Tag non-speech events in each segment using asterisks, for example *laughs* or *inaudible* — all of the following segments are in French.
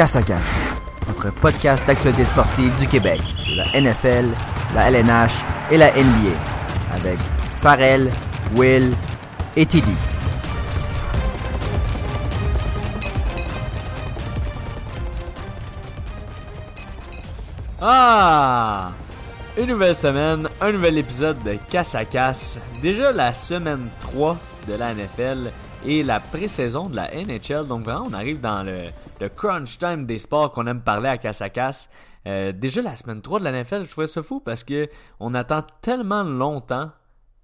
Casse à Casse, notre podcast d'actualité sportive du Québec, de la NFL, la LNH et la NBA, avec Farrell, Will et Tilly. Ah! Une nouvelle semaine, un nouvel épisode de Casse à Casse. Déjà la semaine 3 de la NFL et la pré-saison de la NHL. Donc vraiment, on arrive dans le, le crunch time des sports qu'on aime parler à Casse à Casse. Euh, déjà la semaine 3 de la NFL, je trouvais ça fou parce que on attend tellement longtemps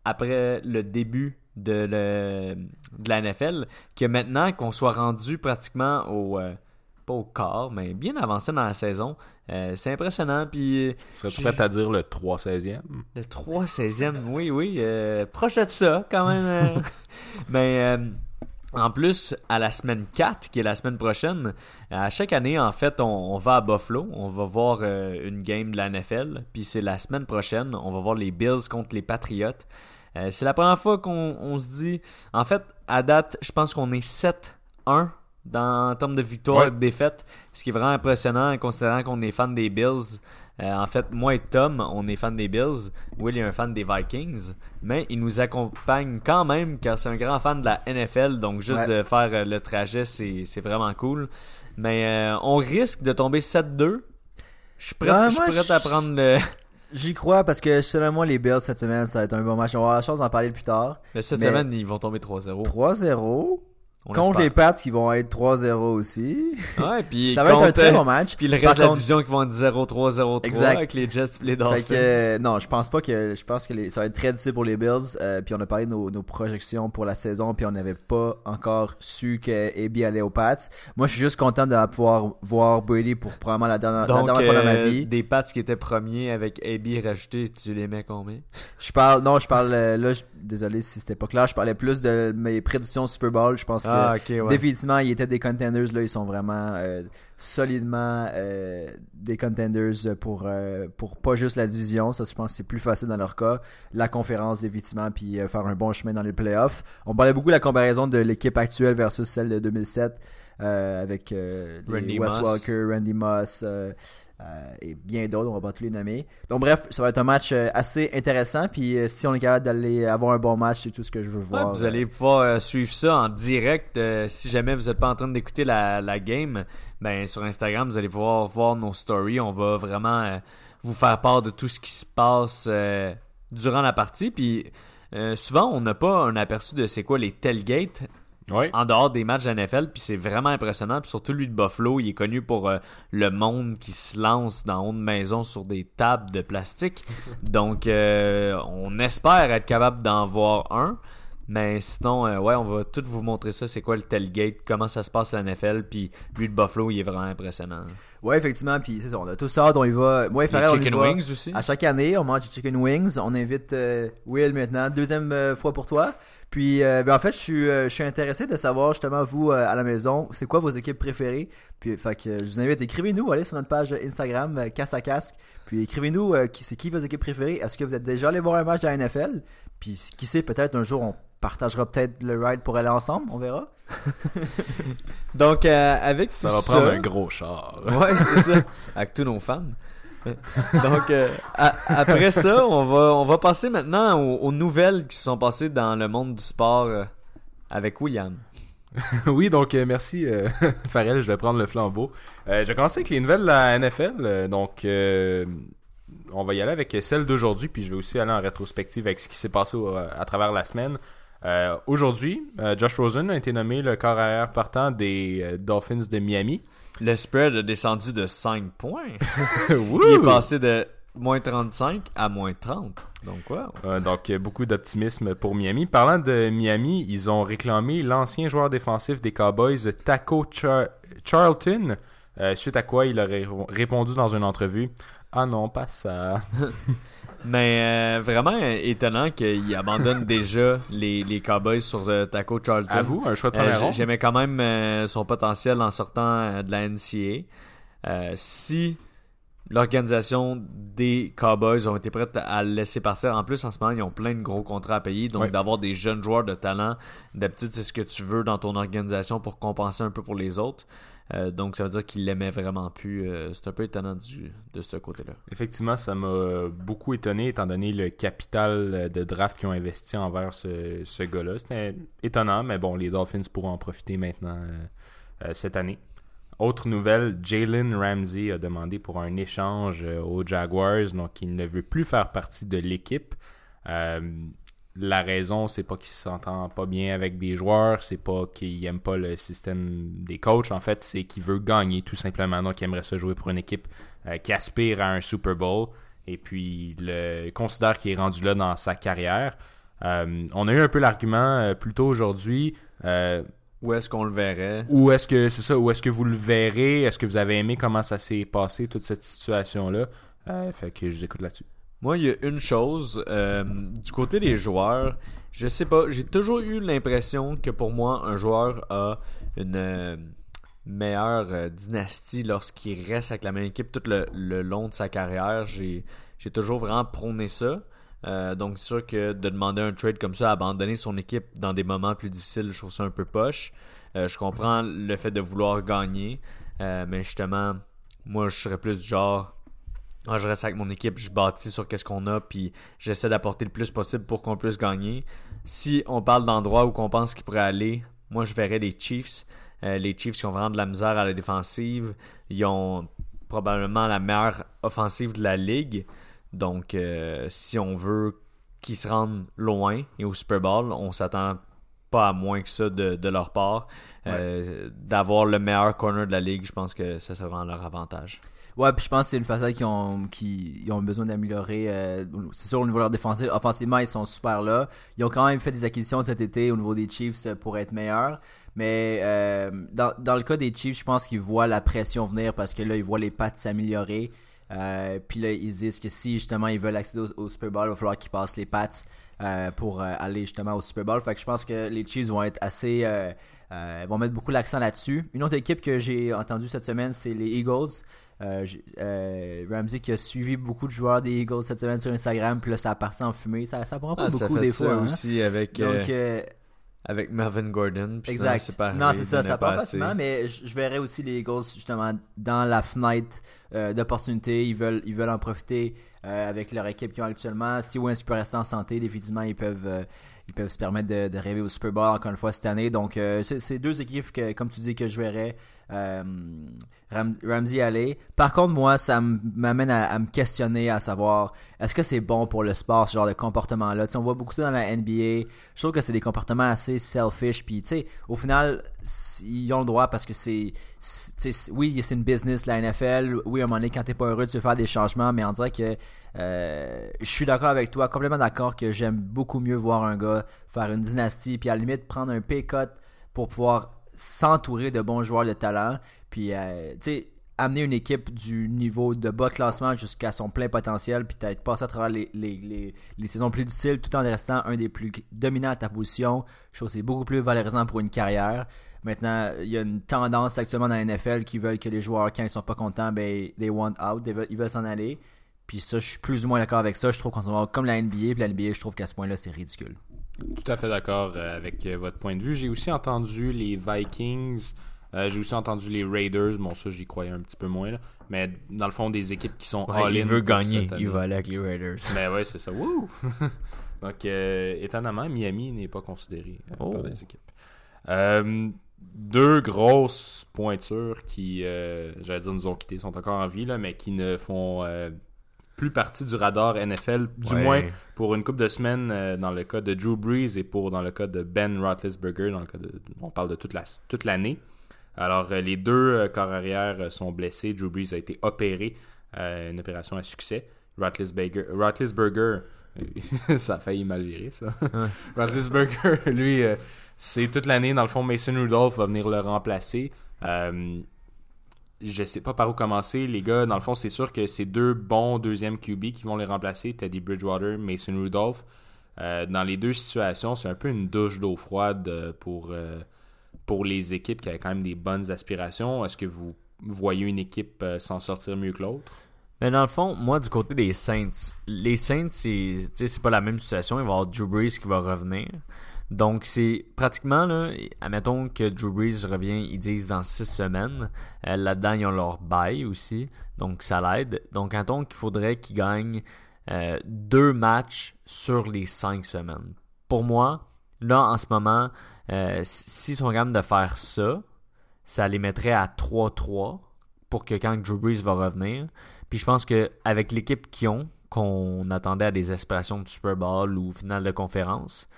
après le début de, le, de la NFL que maintenant qu'on soit rendu pratiquement au... euh, pas au quart, mais bien avancé dans la saison. Euh, c'est impressionnant. Puis Serais-tu prêt à dire le 3 16e? le 3 16e, oui, oui. euh, proche de ça, quand même. Mais euh, *laughs* en plus, à la semaine 4, qui est la semaine prochaine, à chaque année, en fait, on, on va à Buffalo. On va voir euh, une game de la NFL. Puis c'est la semaine prochaine, on va voir les Bills contre les Patriots. Euh, c'est la première fois qu'on on se dit... En fait, à date, je pense qu'on est 7-1 dans, en termes de victoire et de défaite. Ce qui est vraiment impressionnant, considérant qu'on est fan des Bills. Euh, en fait, moi et Tom, on est fan des Bills. Will est un fan des Vikings. Mais il nous accompagne quand même, car c'est un grand fan de la NFL. Donc, juste Ouais. de faire euh, le trajet, c'est vraiment cool. Mais euh, on risque de tomber 7-2. Je suis prêt, Ouais, je suis moi, prêt je- à prendre le, *laughs* J'y crois parce que selon moi, les Bills cette semaine, ça va être un bon match. On va avoir la chance d'en parler plus tard. le cette Mais- semaine. Ils vont tomber 3-0. 3-0. On Contre les Pats qui vont être 3-0 aussi. Ouais, puis *laughs* ça va être un très euh, bon match. Puis le reste de la division qui vont être 0-3, 0-3 Exact. avec les Jets et les Dolphins. Fait que, euh, non, je pense pas que je pense que les- ça va être très difficile pour les Bills. Euh, puis on a parlé de nos, nos projections pour la saison, puis on n'avait pas encore su que AB allait aux Pats. Moi, je suis juste content de pouvoir voir Brady pour probablement la dernière, la Donc, dernière fois dans ma euh, vie. des Pats qui étaient premiers avec AB rajouté, tu les mets combien? Je parle, non, je parle euh, là. je- désolé si c'était pas clair. Je parlais plus de mes prédictions Super Bowl. Je pense que Ah, ok, ouais. Définitivement, ils étaient des contenders. Là, ils sont vraiment euh, solidement euh, des contenders pour, euh, pour pas juste la division. Ça, je pense que c'est plus facile dans leur cas. La conférence, définitivement, puis euh, faire un bon chemin dans les playoffs. On parlait beaucoup de la comparaison de l'équipe actuelle versus celle de 2007 euh, avec euh, Randy Wes Moss. Walker, Randy Moss. euh, euh, et bien d'autres, on va pas tous les nommer. Donc bref, ça va être un match euh, assez intéressant. Puis euh, si on est capable d'aller avoir un bon match, c'est tout ce que je veux Ouais, voir. vous euh, allez pouvoir euh, suivre ça en direct. euh, si jamais vous n'êtes pas en train d'écouter la, la game, ben sur Instagram, vous allez pouvoir voir nos stories. On va vraiment euh, vous faire part de tout ce qui se passe euh, durant la partie. Puis euh, souvent, on n'a pas un aperçu de c'est quoi les tailgates Oui. en dehors des matchs de NFL, puis c'est vraiment impressionnant. Puis surtout lui de Buffalo, il est connu pour euh, le monde qui se lance dans de maison sur des tables de plastique. *laughs* Donc euh, on espère être capable d'en voir un. Mais sinon, euh, ouais, on va tout vous montrer ça. C'est quoi le tailgate, comment ça se passe à la NFL, puis lui de Buffalo, il est vraiment impressionnant. Ouais, effectivement. Puis c'est ça, on a tous hâte. On y va. Moi et Farrell, on y chicken va. wings aussi. À chaque année, on mange des chicken wings. On invite euh, Will maintenant, deuxième euh, fois pour toi. Puis, euh, ben, en fait, je suis, euh, je suis intéressé de savoir justement vous euh, à la maison, c'est quoi vos équipes préférées? Puis, fait que euh, je vous invite, écrivez-nous, allez sur notre page Instagram euh, Casse à Casque. Puis écrivez-nous, euh, qui, c'est qui vos équipes préférées? Est-ce que vous êtes déjà allé voir un match de la NFL Puis, qui sait, peut-être un jour on partagera peut-être le ride pour aller ensemble, on verra. *laughs* Donc, euh, avec Ça tout va prendre un gros char. Ouais, c'est ça. *laughs* Avec tous nos fans. *laughs* Donc, euh, après ça, on va, on va passer maintenant aux, nouvelles qui se sont passées dans le monde du sport euh, avec William. *laughs* oui, donc euh, merci *laughs* Farrell, je vais prendre le flambeau. Je vais commencer avec les nouvelles de la NFL. donc, on va y aller avec celle d'aujourd'hui, puis je vais aussi aller en rétrospective avec ce qui s'est passé à travers la semaine. Aujourd'hui, Josh Rosen a été nommé le corps arrière partant des Dolphins de Miami. Le spread a descendu de 5 points. *laughs* Il est passé de moins 35 à moins 30. Donc, quoi? Euh, donc, beaucoup d'optimisme pour Miami. Parlant de Miami, ils ont réclamé l'ancien joueur défensif des Cowboys, Taco Char- Charlton, euh, suite à quoi il aurait répondu dans une entrevue Ah non, pas ça. *laughs* Mais euh, vraiment euh, étonnant qu'il abandonne *laughs* déjà les, les Cowboys sur euh, Taco Charlton. À vous, un choix de première. J'aimais quand même son potentiel en sortant de la NCA. Si l'organisation des Cowboys ont été prêtes à le laisser partir, en plus en ce moment ils ont plein de gros contrats à payer, donc Ouais. d'avoir des jeunes joueurs de talent, d'habitude c'est ce que tu veux dans ton organisation pour compenser un peu pour les autres. Euh, donc ça veut dire qu'il l'aimait vraiment plus. Euh, c'est un peu étonnant de ce côté-là. Effectivement, ça m'a beaucoup étonné étant donné le capital de draft qu'ils ont investi envers ce, gars-là. C'était étonnant, mais bon, les Dolphins pourront en profiter maintenant euh, cette année. Autre nouvelle, Jalen Ramsey a demandé pour un échange aux Jaguars, donc il ne veut plus faire partie de l'équipe. La raison, c'est pas qu'il s'entend pas bien avec des joueurs, c'est pas qu'il aime pas le système des coachs. En fait, c'est qu'il veut gagner tout simplement. Donc, il aimerait se jouer pour une équipe euh, qui aspire à un Super Bowl et puis le considère qu'il est rendu là dans sa carrière. Euh, on a eu un peu l'argument euh, plus tôt aujourd'hui. où est-ce qu'on le verrait? Où est-ce que c'est ça Où est-ce que vous le verrez? Est-ce que vous avez aimé comment ça s'est passé toute cette situation là Fait que je vous écoute là-dessus. Moi, il y a une chose. Euh, du côté des joueurs, je sais pas, j'ai toujours eu l'impression que pour moi, un joueur a une euh, meilleure euh, dynastie lorsqu'il reste avec la même équipe tout le, long de sa carrière. J'ai, toujours vraiment prôné ça. donc, c'est sûr que de demander un trade comme ça, abandonner son équipe dans des moments plus difficiles, je trouve ça un peu poche. je comprends le fait de vouloir gagner, mais justement, moi, je serais plus du genre moi, je reste avec mon équipe, je bâtis sur qu'est-ce qu'on a, puis j'essaie d'apporter le plus possible pour qu'on puisse gagner. Si on parle d'endroits où on pense qu'il pourrait aller, moi, je verrais les Chiefs. Euh, les Chiefs qui ont vraiment de la misère à la défensive. Ils ont probablement la meilleure offensive de la ligue. Donc, euh, si on veut qu'ils se rendent loin et au Super Bowl, on s'attend pas à moins que ça de, leur part. Euh, d'avoir le meilleur corner de la ligue, je pense que ça sera leur avantage. Ouais, puis je pense que c'est une façade qu'ils ont, qui, ont besoin d'améliorer. Euh, c'est sûr, au niveau de leur défensive, offensivement, ils sont super là. Ils ont quand même fait des acquisitions cet été au niveau des Chiefs pour être meilleurs. Mais euh, dans, dans le cas des Chiefs, je pense qu'ils voient la pression venir parce que là, ils voient les pattes s'améliorer. Euh, puis là, ils se disent que si justement ils veulent accéder au, Super Bowl, il va falloir qu'ils passent les pattes pour aller justement au Super Bowl. Fait que je pense que les Chiefs vont être assez. vont mettre beaucoup l'accent là-dessus. Une autre équipe que j'ai entendue cette semaine, c'est les Eagles. Euh, euh, Ramsey qui a suivi beaucoup de joueurs des Eagles cette semaine sur Instagram, puis là ça a parti en fumée. Ça, ça prend pas ah, beaucoup des fois. Hein. aussi avec, euh, avec Melvin Gordon. Exact. non, c'est ça, ça part facilement, mais je, verrais aussi les Eagles justement dans la fenêtre d'opportunité. Ils veulent, ils veulent en profiter avec leur équipe qu'ils ont actuellement. Si Wentz peut rester en santé, définitivement, ils peuvent ils peuvent se permettre de, rêver au Super Bowl encore une fois cette année. Donc, c'est deux équipes que, comme tu dis, que je verrais. Euh, Ramsey aller. Par contre, moi, ça m'amène à, me questionner à savoir est-ce que c'est bon pour le sport, ce genre de comportement-là? on voit beaucoup ça dans la NBA. Je trouve que c'est des comportements assez selfish. Puis, au final, ils ont le droit parce que c'est. Oui, c'est une business, la NFL. Oui, à un moment donné, quand t'es pas heureux, tu veux faire des changements. Mais on dirait que. Euh, je suis d'accord avec toi, complètement d'accord que j'aime beaucoup mieux voir un gars faire une dynastie, puis à la limite prendre un pay cut pour pouvoir s'entourer de bons joueurs de talent. Puis, euh, amener une équipe du niveau de bas classement jusqu'à son plein potentiel, puis être passé à travers les, saisons plus difficiles tout en restant un des plus dominants à ta position. Je trouve que c'est beaucoup plus valorisant pour une carrière. Maintenant, il y a une tendance actuellement dans la NFL qui veulent que les joueurs, quand ils sont pas contents, ben, they want out, ils veulent s'en aller. Puis ça, je suis plus ou moins d'accord avec ça. Je trouve qu'on s'en va comme la NBA, puis la NBA, je trouve qu'à ce point-là, c'est ridicule. Tout à fait d'accord euh, avec euh, votre point de vue. J'ai aussi entendu les Vikings. Euh, j'ai aussi entendu les Raiders. Bon, ça, j'y croyais un petit peu moins. Là. Mais dans le fond, des équipes qui sont all-in. Il veut gagner. Il va aller avec les Raiders. Mais *laughs* ben ouais, c'est ça. *laughs* Donc, étonnamment, Miami n'est pas considéré par oh. les équipes. deux grosses pointures qui, j'allais dire, nous ont quittés, sont encore en vie, là, mais qui ne font plus partie du radar NFL, du moins pour une couple de semaines euh, dans le cas de Drew Brees et pour dans le cas de Ben Roethlisberger, dans le cas de, on parle de toute la toute l'année. Alors euh, les deux euh, corps arrière sont blessés. Drew Brees a été opéré, une opération à succès. Roethlisberger, Roethlisberger *laughs* ça a failli mal virer ça. *laughs* Roethlisberger, lui, c'est toute l'année dans le fond. Mason Rudolph va venir le remplacer je sais pas par où commencer. Les gars, dans le fond, c'est sûr que c'est deux bons deuxième QB qui vont les remplacer. Teddy Bridgewater, Mason Rudolph. Euh, dans les deux situations, c'est un peu une douche d'eau froide euh, pour, euh, pour les équipes qui avaient quand même des bonnes aspirations. Est-ce que vous voyez une équipe s'en sortir mieux que l'autre? Mais dans le fond, moi, du côté des Saints, les Saints, c'est pas la même situation. Il va y avoir Drew Brees qui va revenir. Donc, c'est pratiquement, là, admettons que Drew Brees revient, ils disent dans six semaines. Euh, là-dedans, ils ont leur bail aussi. Donc, ça l'aide. Donc, admettons qu'il faudrait qu'ils gagnent euh, deux matchs sur les cinq semaines. Pour moi, là, en ce moment, euh, s'ils sont capables de faire ça, ça les mettrait à 3-3 pour que quand Drew Brees va revenir. Puis je pense qu'avec l'équipe qu'ils ont, qu'on attendait à des aspirations de Super Bowl ou finale de conférence,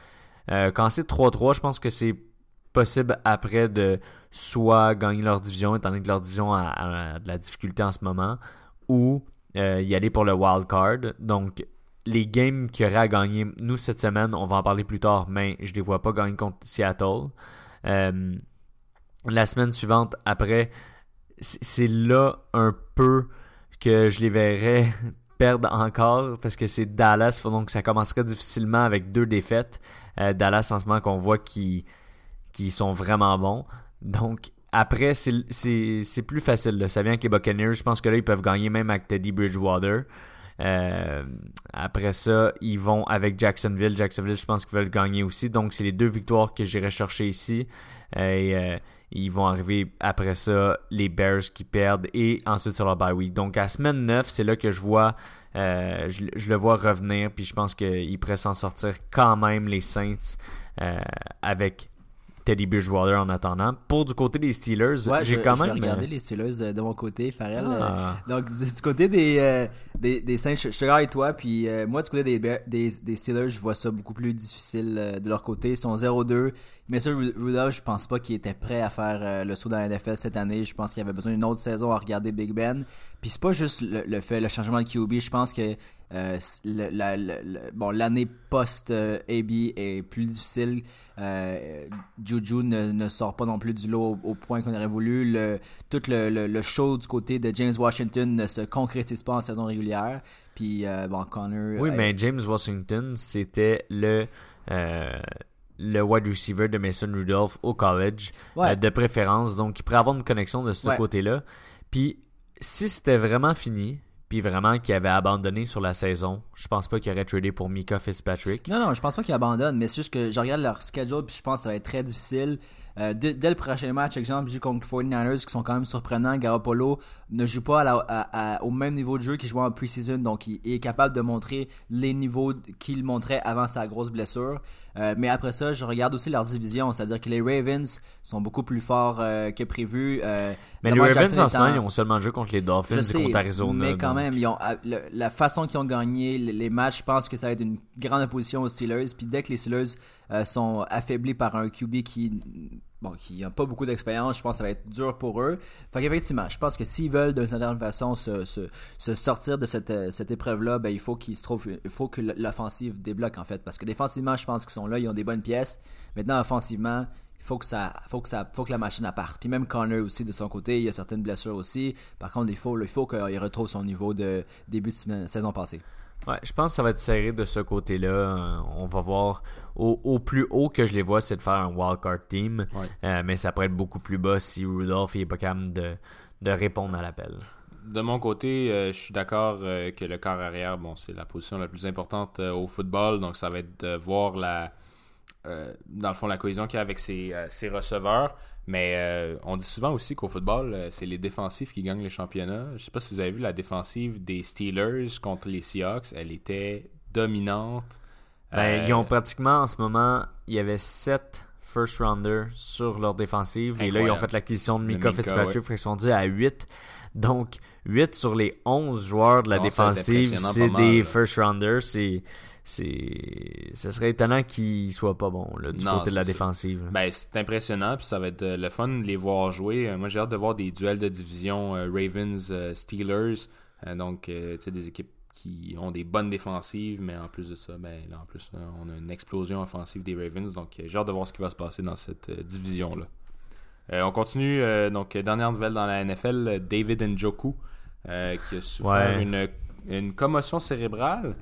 euh, quand c'est 3-3, je pense que c'est possible après de soit gagner leur division, étant donné que leur division a, de la difficulté en ce moment, ou euh, y aller pour le wild card. Donc, les games qu'il y aurait à gagner, nous, cette semaine, on va en parler plus tard, mais je ne les vois pas gagner contre Seattle. Euh, la semaine suivante, après, c'est là un peu que je les verrais *laughs* perdre encore parce que c'est Dallas, donc ça commencerait difficilement avec deux défaites. Euh, Dallas en ce moment qu'on voit qui, qui sont vraiment bons. Donc après, c'est plus facile. Ça vient avec les Buccaneers. Je pense que là, ils peuvent gagner même avec Teddy Bridgewater. Euh, après ça, ils vont avec Jacksonville. Jacksonville, je pense qu'ils veulent gagner aussi. Donc, c'est les deux victoires que j'irai chercher ici. Et euh, ils vont arriver après ça, les Bears qui perdent et ensuite sur leur bye week. Donc, à semaine 9, c'est là que je vois euh, je, le vois revenir, puis je pense qu'il pourrait s'en sortir quand même les Saints euh, avec Teddy Bridgewater en attendant. Pour du côté des Steelers, j'ai quand même. regardé euh, les Steelers de mon côté, Farrell. Ah. donc, du côté des, des, Saints, je, suis avec toi. Puis moi, du côté des, des, des, Steelers, je vois ça beaucoup plus difficile de leur côté. Ils sont 0-2. Mais ça, Rudolph, je pense pas qu'il était prêt à faire euh, le saut dans la NFL cette année. Je pense qu'il avait besoin d'une autre saison à regarder Big Ben. Puis c'est pas juste le, fait, le changement de QB. Je pense que euh, bon l'année post AB est plus difficile. Euh, Juju ne, sort pas non plus du lot au, point qu'on aurait voulu. Le, tout le, show du côté de James Washington ne se concrétise pas en saison régulière. Puis bon, Connor. Oui, mais James Washington, c'était le le wide receiver de Mason Rudolph au college, euh, de préférence. Donc, il pourrait avoir une connexion de ce côté-là. Puis, si c'était vraiment fini, puis vraiment qu'il avait abandonné sur la saison, je pense pas qu'il aurait tradé pour Mika Fitzpatrick. Non, non, je pense pas qu'il abandonne, mais c'est juste que je regarde leur schedule, puis je pense que ça va être très difficile. Euh, dès, le prochain match, exemple, joue contre les 49ers qui sont quand même surprenants. Garoppolo ne joue pas au même niveau de jeu qu'il jouait en pre-season, donc il, est capable de montrer les niveaux qu'il montrait avant sa grosse blessure. Euh, mais après ça, je regarde aussi leur division, c'est-à-dire que les Ravens sont beaucoup plus forts euh, que prévu. Euh, mais les Ravens en ce moment, ils ont seulement joué contre les Dolphins et contre Arizona. Mais quand même, ils ont, la façon qu'ils ont gagné les matchs, je pense que ça va être une grande opposition aux Steelers. Puis dès que les Steelers sont affaiblis par un QB qui bon, qui n'ont pas beaucoup d'expérience, je pense que ça va être dur pour eux. Fait qu'effectivement, je pense que s'ils veulent d'une certaine façon se, sortir de cette, cette épreuve-là, ben, il faut qu'ils se trouvent, il faut que l'offensive débloque en fait. Parce que défensivement, je pense qu'ils sont là, ils ont des bonnes pièces. Maintenant, offensivement, il faut que ça, faut que ça, faut que la machine parte. Puis même Connor aussi de son côté, il y a certaines blessures aussi. Par contre, il faut, il faut qu'il retrouve son niveau de début de saison passée. Ouais, je pense que ça va être serré de ce côté-là. Euh, on va voir. Au, plus haut que je les vois, c'est de faire un wildcard team. Euh, mais ça pourrait être beaucoup plus bas si Rudolph n'est pas capable de, de répondre à l'appel. De mon côté, euh, je suis d'accord que le quart arrière, bon, c'est la position la plus importante au football. Donc, ça va être de voir la, dans le fond, la cohésion qu'il y a avec ses, ses receveurs. Mais euh, on dit souvent aussi qu'au football, euh, c'est les défensifs qui gagnent les championnats. Je sais pas si vous avez vu la défensive des Steelers contre les Seahawks. Elle était dominante. Ben, Ils ont euh, pratiquement en ce moment, il y avait 7 first rounders sur leur défensive. Et là, ils ont fait l'acquisition de Mika Fitzpatrick. Ils sont dits à 8. Donc, 8 sur les 11 joueurs de la défensive, c'est des first rounders. C'est c'est ce serait étonnant qu'il soit pas bon du côté de la défensive. Ben, c'est impressionnant puis ça va être euh, le fun de les voir jouer. Euh, moi j'ai hâte de voir des duels de division euh, Ravens Steelers donc tu sais des équipes qui ont des bonnes défensives mais en plus de ça ben là en plus on a une explosion offensive des Ravens donc j'ai hâte de voir ce qui va se passer dans cette division là. on continue donc dernière nouvelle dans la NFL David Njoku qui a souffert une, une commotion cérébrale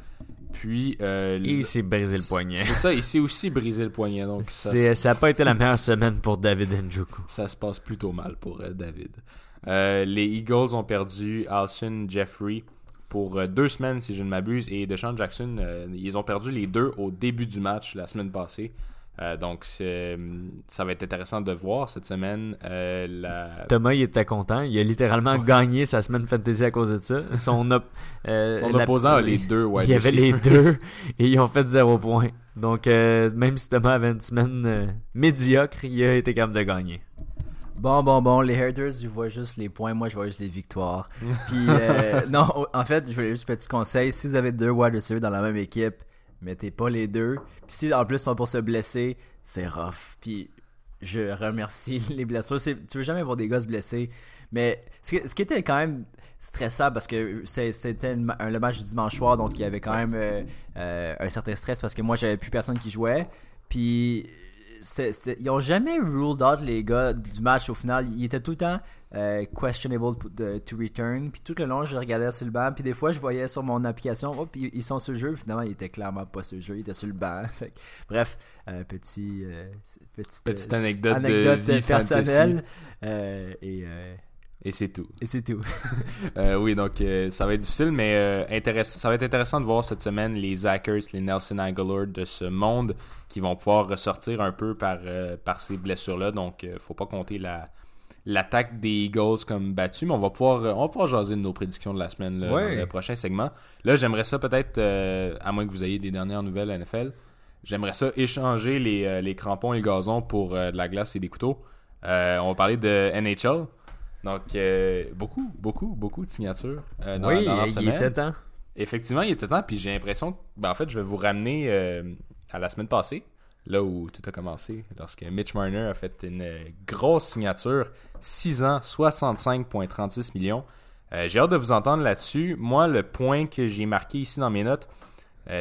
puis. Euh, il s'est brisé le poignet. C'est ça, il s'est aussi brisé le poignet. Donc ça n'a pas été la meilleure semaine pour David Njoku. Ça se passe plutôt mal pour euh, David. Euh, les Eagles ont perdu Alshon Jeffrey pour deux semaines, si je ne m'abuse, et Deshaun Jackson, ils ont perdu les deux au début du match la semaine passée. Euh, donc, ça va être intéressant de voir cette semaine. euh, la... Thomas, il était content. Il a littéralement gagné sa semaine fantasy à cause de ça. Son, op- euh, Son la- opposant a les deux wide Il y avait les deux *laughs* et ils ont fait zéro point. Donc, euh, même si Thomas avait une semaine euh, médiocre, il a été capable de gagner. Bon, bon, bon, les haters, je vois juste les points, moi je vois juste les victoires. Puis, euh, *laughs* non, en fait, je voulais juste un petit conseil. Si vous avez deux wide receivers dans la même équipe, mettez pas les deux. Puis si en plus ils sont pour se blesser, c'est rough. Puis, je remercie *laughs* les blessures. Tu veux jamais voir des gars se blesser. Mais ce qui, était quand même stressant parce que c'était le match du dimanche soir, donc il y avait quand même euh, euh, un certain stress parce que moi j'avais plus personne qui jouait. Puis ils ont jamais ruled out les gars du match au final. Ils étaient tout le temps euh, questionable de- to return. Puis tout le long, je regardais sur le banc. Puis des fois, je voyais sur mon application, oh, puis ils sont sur le jeu. Puis finalement, ils étaient clairement pas sur le jeu. Ils étaient sur le banc. *laughs* Fait que, bref, euh, petit, euh, petite, Petite euh, anecdote de vie personnelle. Et Et c'est tout. et c'est tout. *laughs* Euh, oui, donc euh, ça va être difficile, mais euh, intéress- ça va être intéressant de voir cette semaine les Zachers, les Nelson Aguilar de ce monde qui vont pouvoir ressortir un peu par, par ces blessures-là. Donc, faut pas compter la l'attaque des Eagles comme battu, mais on va pouvoir on va pouvoir jaser de nos prédictions de la semaine là, Ouais. dans le prochain segment. Là, j'aimerais ça peut-être, euh, à moins que vous ayez des dernières nouvelles NFL, j'aimerais ça échanger les, les crampons et le gazon pour euh, de la glace et des couteaux. Euh, on va parler de NHL. Donc, euh, beaucoup, beaucoup, beaucoup de signatures euh, dans, oui, dans la il semaine. était temps. Effectivement, il était temps, puis j'ai l'impression que, ben, en fait, je vais vous ramener euh, à la semaine passée, là où tout a commencé, lorsque Mitch Marner a fait une grosse signature, 6 ans, 65,36 millions. J'ai hâte de vous entendre là-dessus. Moi, le point que j'ai marqué ici dans mes notes,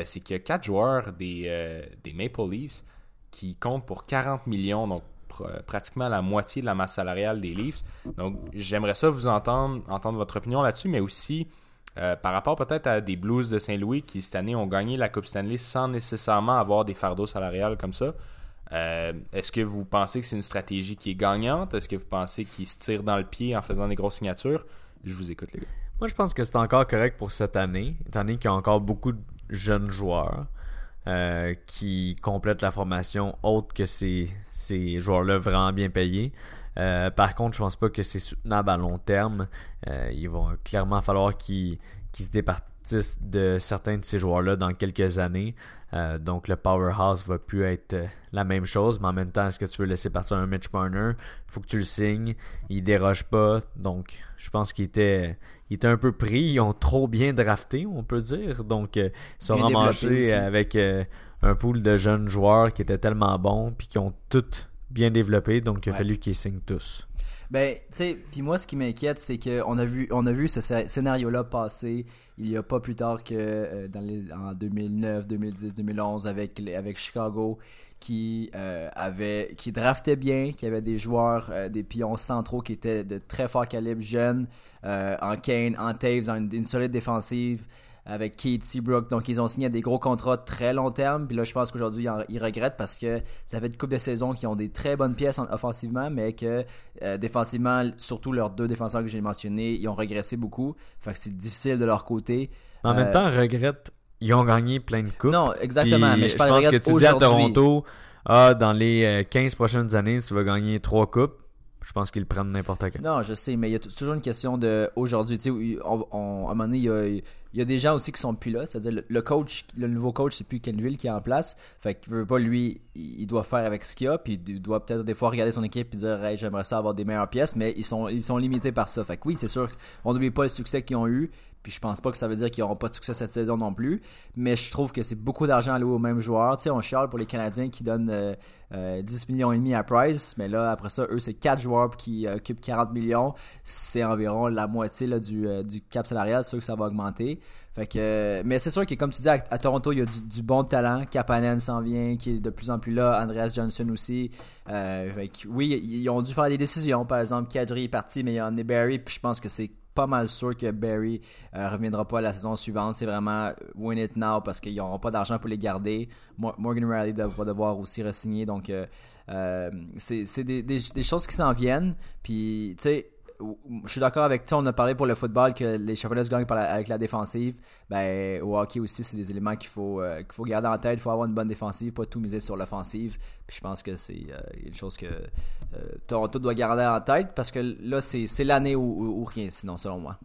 c'est qu'il y a 4 joueurs des, des Maple Leafs qui comptent pour 40 millions, donc pr- pratiquement la moitié de la masse salariale des Leafs. Donc, j'aimerais ça vous entendre, entendre votre opinion là-dessus, mais aussi euh, par rapport peut-être à des Blues de Saint-Louis qui cette année ont gagné la Coupe Stanley sans nécessairement avoir des fardeaux salariales comme ça. Euh, Est-ce que vous pensez que c'est une stratégie qui est gagnante? Est-ce que vous pensez qu'ils se tirent dans le pied en faisant des grosses signatures? Je vous écoute, les gars. Moi, je pense que c'est encore correct pour cette année, étant donné qu'il y a encore beaucoup de jeunes joueurs euh, qui complètent la formation autre que ces, ces joueurs-là vraiment bien payés. Euh, par contre, je pense pas que c'est soutenable à long terme. Euh, il va clairement falloir qu'ils se départissent de certains de ces joueurs-là dans quelques années. Donc le powerhouse va plus être la même chose, mais en même temps, est-ce que tu veux laisser partir un Mitch Marner? Faut que tu le signes. Il déroge pas, donc je pense qu'il était, il était un peu pris. Ils ont trop bien drafté, on peut dire. Donc euh, ils sont aussi. avec euh, un pool de jeunes joueurs qui étaient tellement bons puis qui ont tous bien développé, donc il a Ouais. fallu qu'ils signent tous. Ben, tu sais, puis moi, ce qui m'inquiète, c'est qu'on a vu, on a vu ce scé- scénario-là passer il y a pas plus tard que euh, dans les, en 2009, 2010, 2011 avec, avec Chicago qui euh, avait qui draftait bien, qui avait des joueurs, euh, des pions centraux qui étaient de très fort calibre, jeunes, euh, en Kane, en Taves, en une, une solide défensive avec Keith Seabrook. Donc, ils ont signé des gros contrats très long terme. Puis là, je pense qu'aujourd'hui, ils, en- ils regrettent parce que ça fait une couple de saisons qui ont des très bonnes pièces en- offensivement, mais que euh, défensivement, surtout leurs deux défenseurs que j'ai mentionnés, ils ont régressé beaucoup. Fait que c'est difficile de leur côté. En Euh, même temps, regrette, ils ont gagné plein de coupes. Non, exactement. Puis mais je, pense que tu dis à. Toronto, ah, dans les euh, 15 prochaines années, tu vas gagner 3 coupes. Je pense qu'ils le prennent n'importe quand. Non, je sais, mais il y a toujours une question de aujourd'hui. Tu sais, on- on- à un moment donné, il y a, il y a des gens aussi qui sont plus là. C'est-à-dire, le, le coach, le nouveau coach, c'est plus Kenville qui est en place. Fait qu'il veut pas, lui, il il doit faire avec ce qu'il a. Puis il doit peut-être des fois regarder son équipe et dire, hey, j'aimerais ça avoir des meilleures pièces. Mais ils sont, ils sont limités par ça. Fait que oui, c'est sûr, on n'oublie pas le succès qu'ils ont eu. Puis je pense pas que ça veut dire qu'ils n'auront pas de succès cette saison non plus. Mais je trouve que c'est beaucoup d'argent alloué aux mêmes joueurs. Tu sais, on chiale pour les Canadiens qui donnent euh, euh, 10 millions et demi à Price. Mais là, après ça, eux, c'est 4 joueurs qui euh, occupent 40 millions. C'est environ la moitié euh, du cap salarial. C'est sûr que ça va augmenter. Fait que, euh, mais c'est sûr que, comme tu dis, à, Toronto, il y a du, bon talent. Kapanen s'en vient, qui est de plus en plus là. Andreas Johnson aussi. Euh, oui, ils ont dû faire des décisions. Par exemple, Kadri est parti, mais il y a Barry. Puis je pense que c'est pas mal sûr que Barry euh, reviendra pas la saison suivante. C'est vraiment win it now parce qu'ils n'auront pas d'argent pour les garder. Mo- Morgan Riley va devoir aussi re-signer. Donc, euh, euh, c'est des- des choses qui s'en viennent. Puis, tu sais, je suis d'accord avec toi. On a parlé pour le football que les championnats se gagnent par la- avec la défensive. Ben, au hockey aussi, c'est des éléments qu'il faut, euh, qu'il faut garder en tête. Il faut avoir une bonne défensive, pas tout miser sur l'offensive. Puis je pense que c'est euh, une chose que euh, Toronto doit garder en tête parce que là, c'est l'année ou, rien, sinon, selon moi.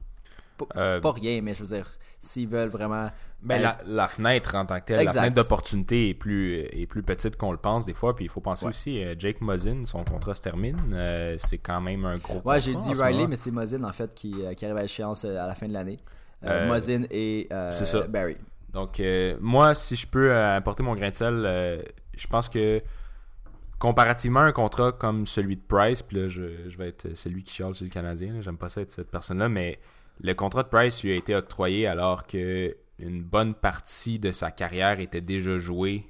Pas rien, mais je veux dire, s'ils veulent vraiment. Ben, être- la, la fenêtre en tant que telle, Exact. la fenêtre d'opportunité est plus, est plus petite qu'on le pense des fois. Puis il faut penser Ouais. aussi, euh, Jake Muzzin, son contrat se termine. Euh, c'est quand même un gros Ouais, j'ai dit Riley, mais c'est Mosin en fait qui, euh, qui arrive à échéance euh, à la fin de l'année. Euh, Euh, Muzzin et euh, ça. Barry. Donc, euh, moi, si je peux euh, apporter mon grain de sel, euh, je pense que comparativement à un contrat comme celui de Price, puis là, je, je vais être celui qui chiale sur le Canadien, j'aime pas ça être cette personne-là, mais le contrat de Price lui a été octroyé alors que une bonne partie de sa carrière était déjà jouée.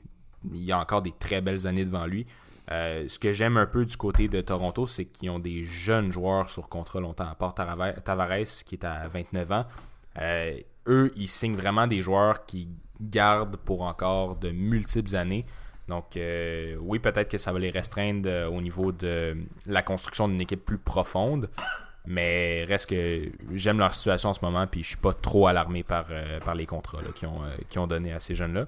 Il y a encore des très belles années devant lui. Euh, ce que j'aime un peu du côté de Toronto, c'est qu'ils ont des jeunes joueurs sur contrat longtemps, à part Tavares, qui est à 29 ans. Euh, eux, ils signent vraiment des joueurs qui gardent pour encore de multiples années. Donc, euh, oui, peut-être que ça va les restreindre au niveau de la construction d'une équipe plus profonde. Mais reste que j'aime leur situation en ce moment, puis je suis pas trop alarmé par, euh, par les contrats qu'ils ont, euh, qu'ils ont donné à ces jeunes-là.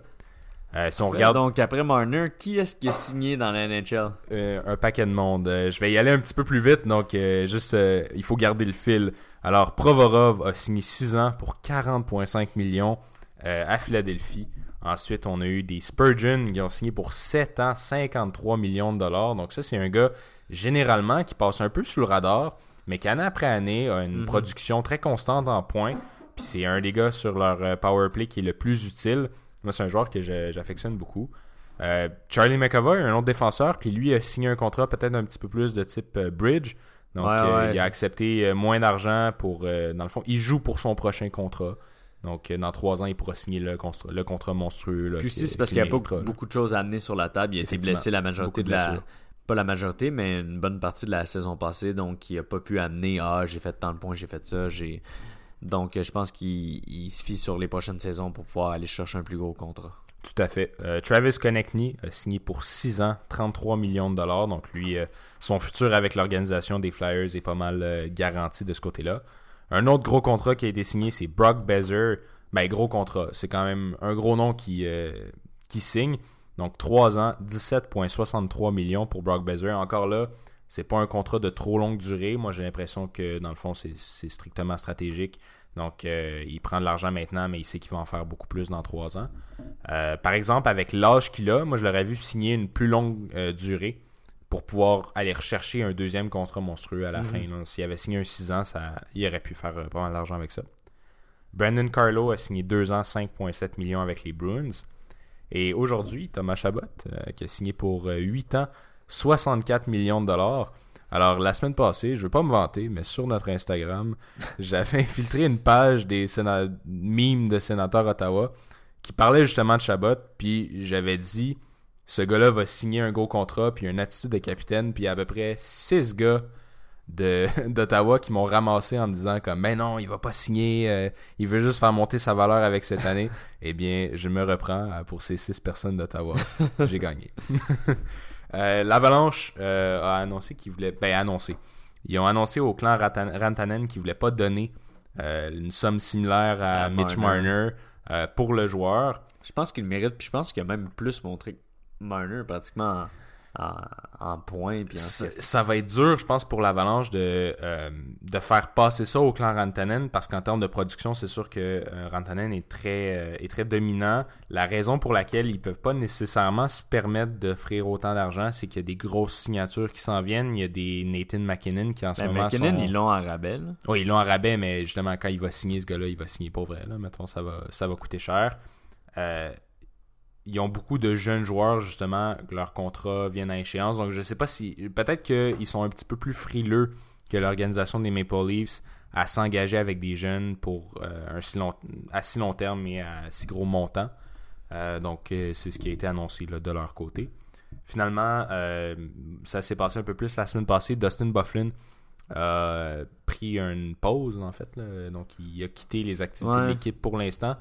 Euh, si on regarde Donc, après Marner, qui est-ce qui a signé dans la NHL euh, un paquet de monde. Je vais y aller un petit peu plus vite, donc juste, il faut garder le fil. Alors, Provorov a signé 6 ans pour 40,5 millions à Philadelphie. Ensuite, on a eu des Spurgeon qui ont signé pour 7 ans, 53 millions de dollars. Donc ça, c'est un gars, généralement, qui passe un peu sous le radar, mais qui, année après année, a une Mhm. production très constante en points. Puis c'est un des gars sur leur euh, power play qui est le plus utile. Moi, c'est un joueur que j'affectionne beaucoup. Euh, Charlie McAvoy, un autre défenseur, qui lui a signé un contrat peut-être un petit peu plus de type euh, bridge. Donc, Ouais, euh, ouais. il a accepté moins d'argent pour. dans le fond, il joue pour son prochain contrat. Donc, dans trois ans, il pourra signer le, contrat monstrueux. là, Puis aussi, c'est parce qu'il y a pas beaucoup de choses à amener sur la table. Il a été blessé la majorité de la. Pas la majorité, mais une bonne partie de la saison passée. Donc, il a pas pu amener Ah, j'ai fait tant de points, j'ai fait ça. j'ai Donc, je pense qu'il il se fie sur les prochaines saisons pour pouvoir aller chercher un plus gros contrat. Tout à fait. Euh, Travis Konechny a signé pour 6 ans, 33 millions de dollars. Donc lui, euh, son futur avec l'organisation des Flyers est pas mal euh, garanti de ce côté-là. Un autre gros contrat qui a été signé, c'est Brock Bezer. Ben, gros contrat. C'est quand même un gros nom qui, euh, qui signe. Donc 3 ans, 17,63 millions pour Brock Bezer. Encore là, c'est pas un contrat de trop longue durée. Moi, j'ai l'impression que dans le fond, c'est strictement stratégique. Donc, euh, il prend de l'argent maintenant, mais il sait qu'il va en faire beaucoup plus dans 3 ans. Euh, par exemple, avec l'âge qu'il a, moi je l'aurais vu signer une plus longue euh, durée pour pouvoir aller rechercher un deuxième contrat monstrueux à la Mhm. fin. S'il avait signé un 6 ans, ça, il aurait pu faire pas mal d'argent avec ça. Brandon Carlo a signé 2 ans, 5,7 millions avec les Bruins. Et aujourd'hui, Thomas Chabot, euh, qui a signé pour euh, 8 ans, 64 millions de dollars. Alors, la semaine passée, je ne veux pas me vanter, mais sur notre Instagram, *laughs* j'avais infiltré une page des mimes de sénateurs Ottawa qui parlait justement de Chabot, puis j'avais dit ce gars-là va signer un gros contrat, puis une attitude de capitaine, puis à peu près six gars de- *laughs* d'Ottawa qui m'ont ramassé en me disant comme mais non, il va pas signer, euh, il veut juste faire monter sa valeur avec cette année. *laughs* eh bien, je me reprends euh, pour ces six personnes d'Ottawa. *laughs* J'ai gagné. Euh, L'Avalanche euh, a annoncé qu'ils voulaient. Ben, annoncé. Ils ont annoncé au clan Ratan- Rantanen qu'ils voulaient pas donner une somme similaire à À Mitch Marner. Marner pour le joueur. Je pense qu'il mérite, puis je pense qu'il a même plus montré que Marner pratiquement en, points. Puis en Ça, ça va être dur, je pense, pour l'Avalanche de, euh, de faire passer ça au clan Rantanen parce qu'en termes de production, c'est sûr que euh, Rantanen est très, euh, est très dominant. La raison pour laquelle ils peuvent pas nécessairement se permettre d'offrir autant d'argent, c'est qu'il y a des grosses signatures qui s'en viennent. Il y a des Nathan McKinnon qui en ce Ben, moment McKinnon, sont... ils l'ont en rabais. là. Oui, ils l'ont en rabais, mais justement, quand il va signer ce gars-là, il va signer pour vrai. Là. Mettons, ça va, ça va coûter cher. Euh, ils ont beaucoup de jeunes joueurs, justement, que leurs contrats viennent à échéance. Donc, je sais pas si. Peut-être qu'ils sont un petit peu plus frileux que l'organisation des Maple Leafs à s'engager avec des jeunes pour euh, un si long, à si long terme et à si gros montant. Euh, donc, euh, c'est ce qui a été annoncé là, de leur côté. Finalement, euh, ça s'est passé un peu plus la semaine passée. Dustin Bufflin a pris une pause, en fait. là. Donc, il a quitté les activités Ouais. de l'équipe pour l'instant.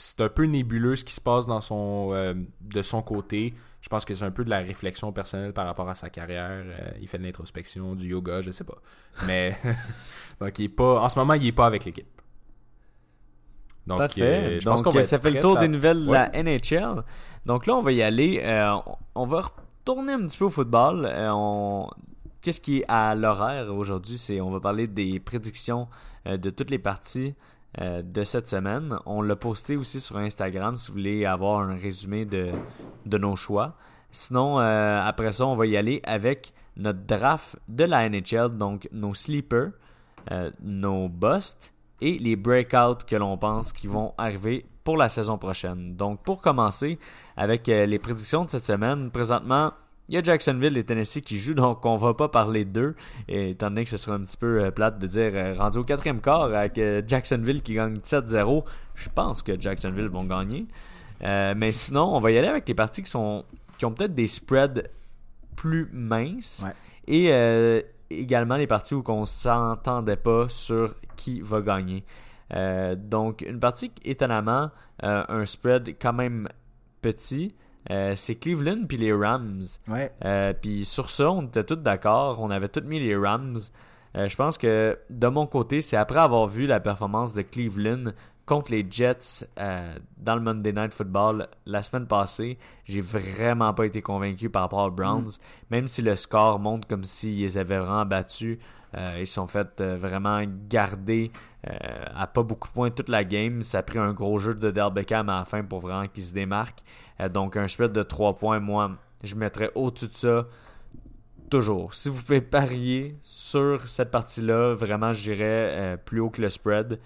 Euh, c'est un peu nébuleux ce qui se passe dans son, euh, de son côté. Je pense que c'est un peu de la réflexion personnelle par rapport à sa carrière. il fait de l'introspection, du yoga, je sais pas. Mais *laughs* donc il est pas en ce moment, il est pas avec l'équipe. Donc, Parfait. je pense qu'on va ça fait le tour des nouvelles de la NHL. Donc là, on va y aller. on va retourner un petit peu au football. on qu'est-ce qui est à l'horaire aujourd'hui, c'est on va parler des prédictions euh, de toutes les parties euh, de cette semaine. On l'a posté aussi sur Instagram si vous voulez avoir un résumé de, de nos choix. Sinon, euh, après ça, on va y aller avec notre draft de la NHL, donc nos sleepers, nos busts et les breakouts que l'on pense qui vont arriver pour la saison prochaine. Donc, pour commencer avec les prédictions de cette semaine, présentement, il y a Jacksonville et Tennessee qui jouent, donc on va pas parler d'eux, étant donné que ce serait un petit peu euh, plate de dire euh, rendu au quatrième quart avec euh, Jacksonville qui gagne 7-0. Je pense que Jacksonville vont gagner. mais sinon, on va y aller avec les parties qui sont qui ont peut-être des spreads plus minces. Et également les parties où on s'entendait pas sur qui va gagner. donc une partie étonnamment un spread quand même petit euh, c'est Cleveland puis les Rams. Ouais. Euh, puis sur ça, on était tous d'accord. On avait tous mis les Rams. Euh, je pense que de mon côté, c'est après avoir vu la performance de Cleveland contre les Jets dans le Monday Night Football la semaine passée, j'ai vraiment pas été convaincu par rapport aux Browns. Mm. Même si le score montre comme s'ils les avaient vraiment battus. Ils sont fait vraiment garder à pas beaucoup de points toute la game. Ça a pris un gros jeu de Del Beckham à la fin pour vraiment qu'ils se démarquent. Euh, donc un spread de 3 points, moi, je mettrais au-dessus de ça toujours. Si vous pouvez parier sur cette partie-là, vraiment, j'irais euh, plus haut que le spread.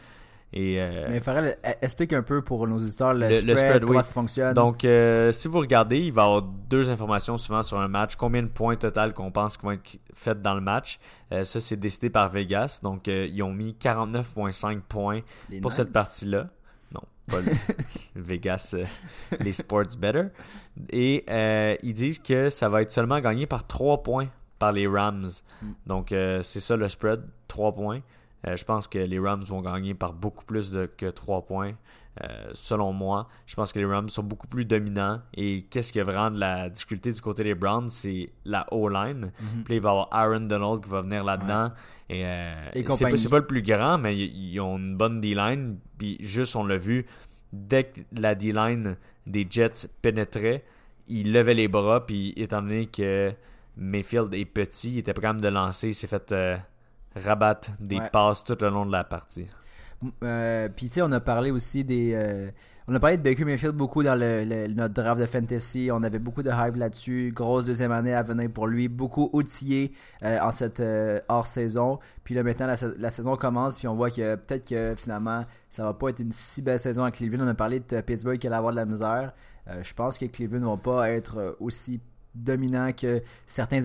Et, euh, Mais Farrell, e, explique un peu pour nos auditeurs le, spread, comment ça fonctionne. Donc, si vous regardez, il va y avoir deux informations souvent sur un match. Combien de points total qu'on pense qu'ils vont être faits dans le match. ça, c'est décidé par Vegas. Donc, ils ont mis 49,5 points pour cette partie-là. *laughs* Vegas, euh, les sports better. Et euh, ils disent que ça va être seulement gagné par 3 points par les Rams. Mm. Donc euh, c'est ça le spread, 3 points. Je pense que les Rams vont gagner par beaucoup plus de, que 3 points. selon moi, je pense que les Rams sont beaucoup plus dominants. Et qu'est-ce qui a vraiment de la difficulté du côté des Browns, c'est la O-line. Mm-hmm. Puis il va y avoir Aaron Donald qui va venir là-dedans. Et, c'est pas, le plus grand, mais ils, ont une bonne D-line. Puis juste, on l'a vu, dès que la D-line des Jets pénétrait, il levait les bras. Puis étant donné que Mayfield est petit, il était prêt de lancer. Il s'est fait euh, rabattre des passes tout le long de la partie. Euh, puis tu sais, on a parlé aussi des. Euh, on a parlé de Baker Mayfield beaucoup dans le, notre draft de fantasy. On avait beaucoup de hype là-dessus. Grosse deuxième année à venir pour lui. Beaucoup outillé euh, en cette euh, hors-saison. Puis là, maintenant, la, saison commence. Puis on voit que peut-être que finalement, ça va pas être une si belle saison à Cleveland. On a parlé de Pittsburgh qui allait avoir de la misère. Je pense que Cleveland ne va pas être aussi dominant que certains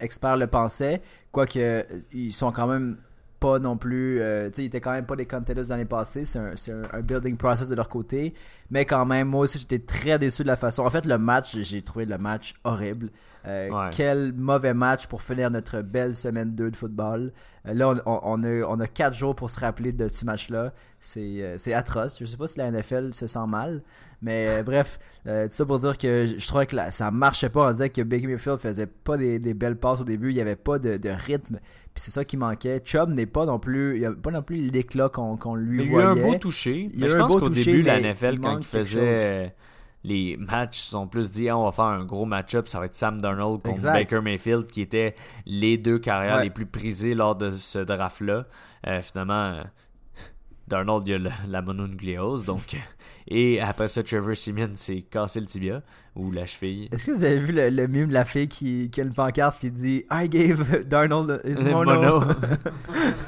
experts le pensaient. Quoique, ils sont quand même pas non plus. Euh, tu sais, ils étaient quand même pas des contenders l'année passée. C'est un, un, building process de leur côté. Mais quand même, moi aussi, j'étais très déçu de la façon. En fait, le match, j'ai trouvé le match horrible. Euh, quel mauvais match pour finir notre belle semaine 2 de football. Euh, là, on, on, a, on a 4 jours pour se rappeler de ce match-là. C'est atroce. Je sais pas si la NFL se sent mal. Mais *laughs* bref, tout ça pour dire que je trouvais que ça marchait pas. On disait que Baker Mayfield faisait pas des, des, belles passes au début. Il y avait pas de, de rythme. Puis c'est ça qui manquait. Chubb n'est pas non plus, il a pas non plus l'éclat qu'on lui il voyait. Il a eu un beau toucher. Il mais je pense qu'au début, la NFL, quand il faisait les matchs, sont plus dit on va faire un gros match-up, ça va être Sam Darnold contre Baker Mayfield, qui étaient les deux carrières les plus prisées lors de ce draft-là. Euh, finalement, Darnold, il a la, mononucléose, donc. *laughs* Et après ça, Trevor Simeon s'est cassé le tibia ou la cheville. Est-ce que vous avez vu le, le mime de la fille qui, qui, a une pancarte qui dit I gave Darnold his mono. *laughs*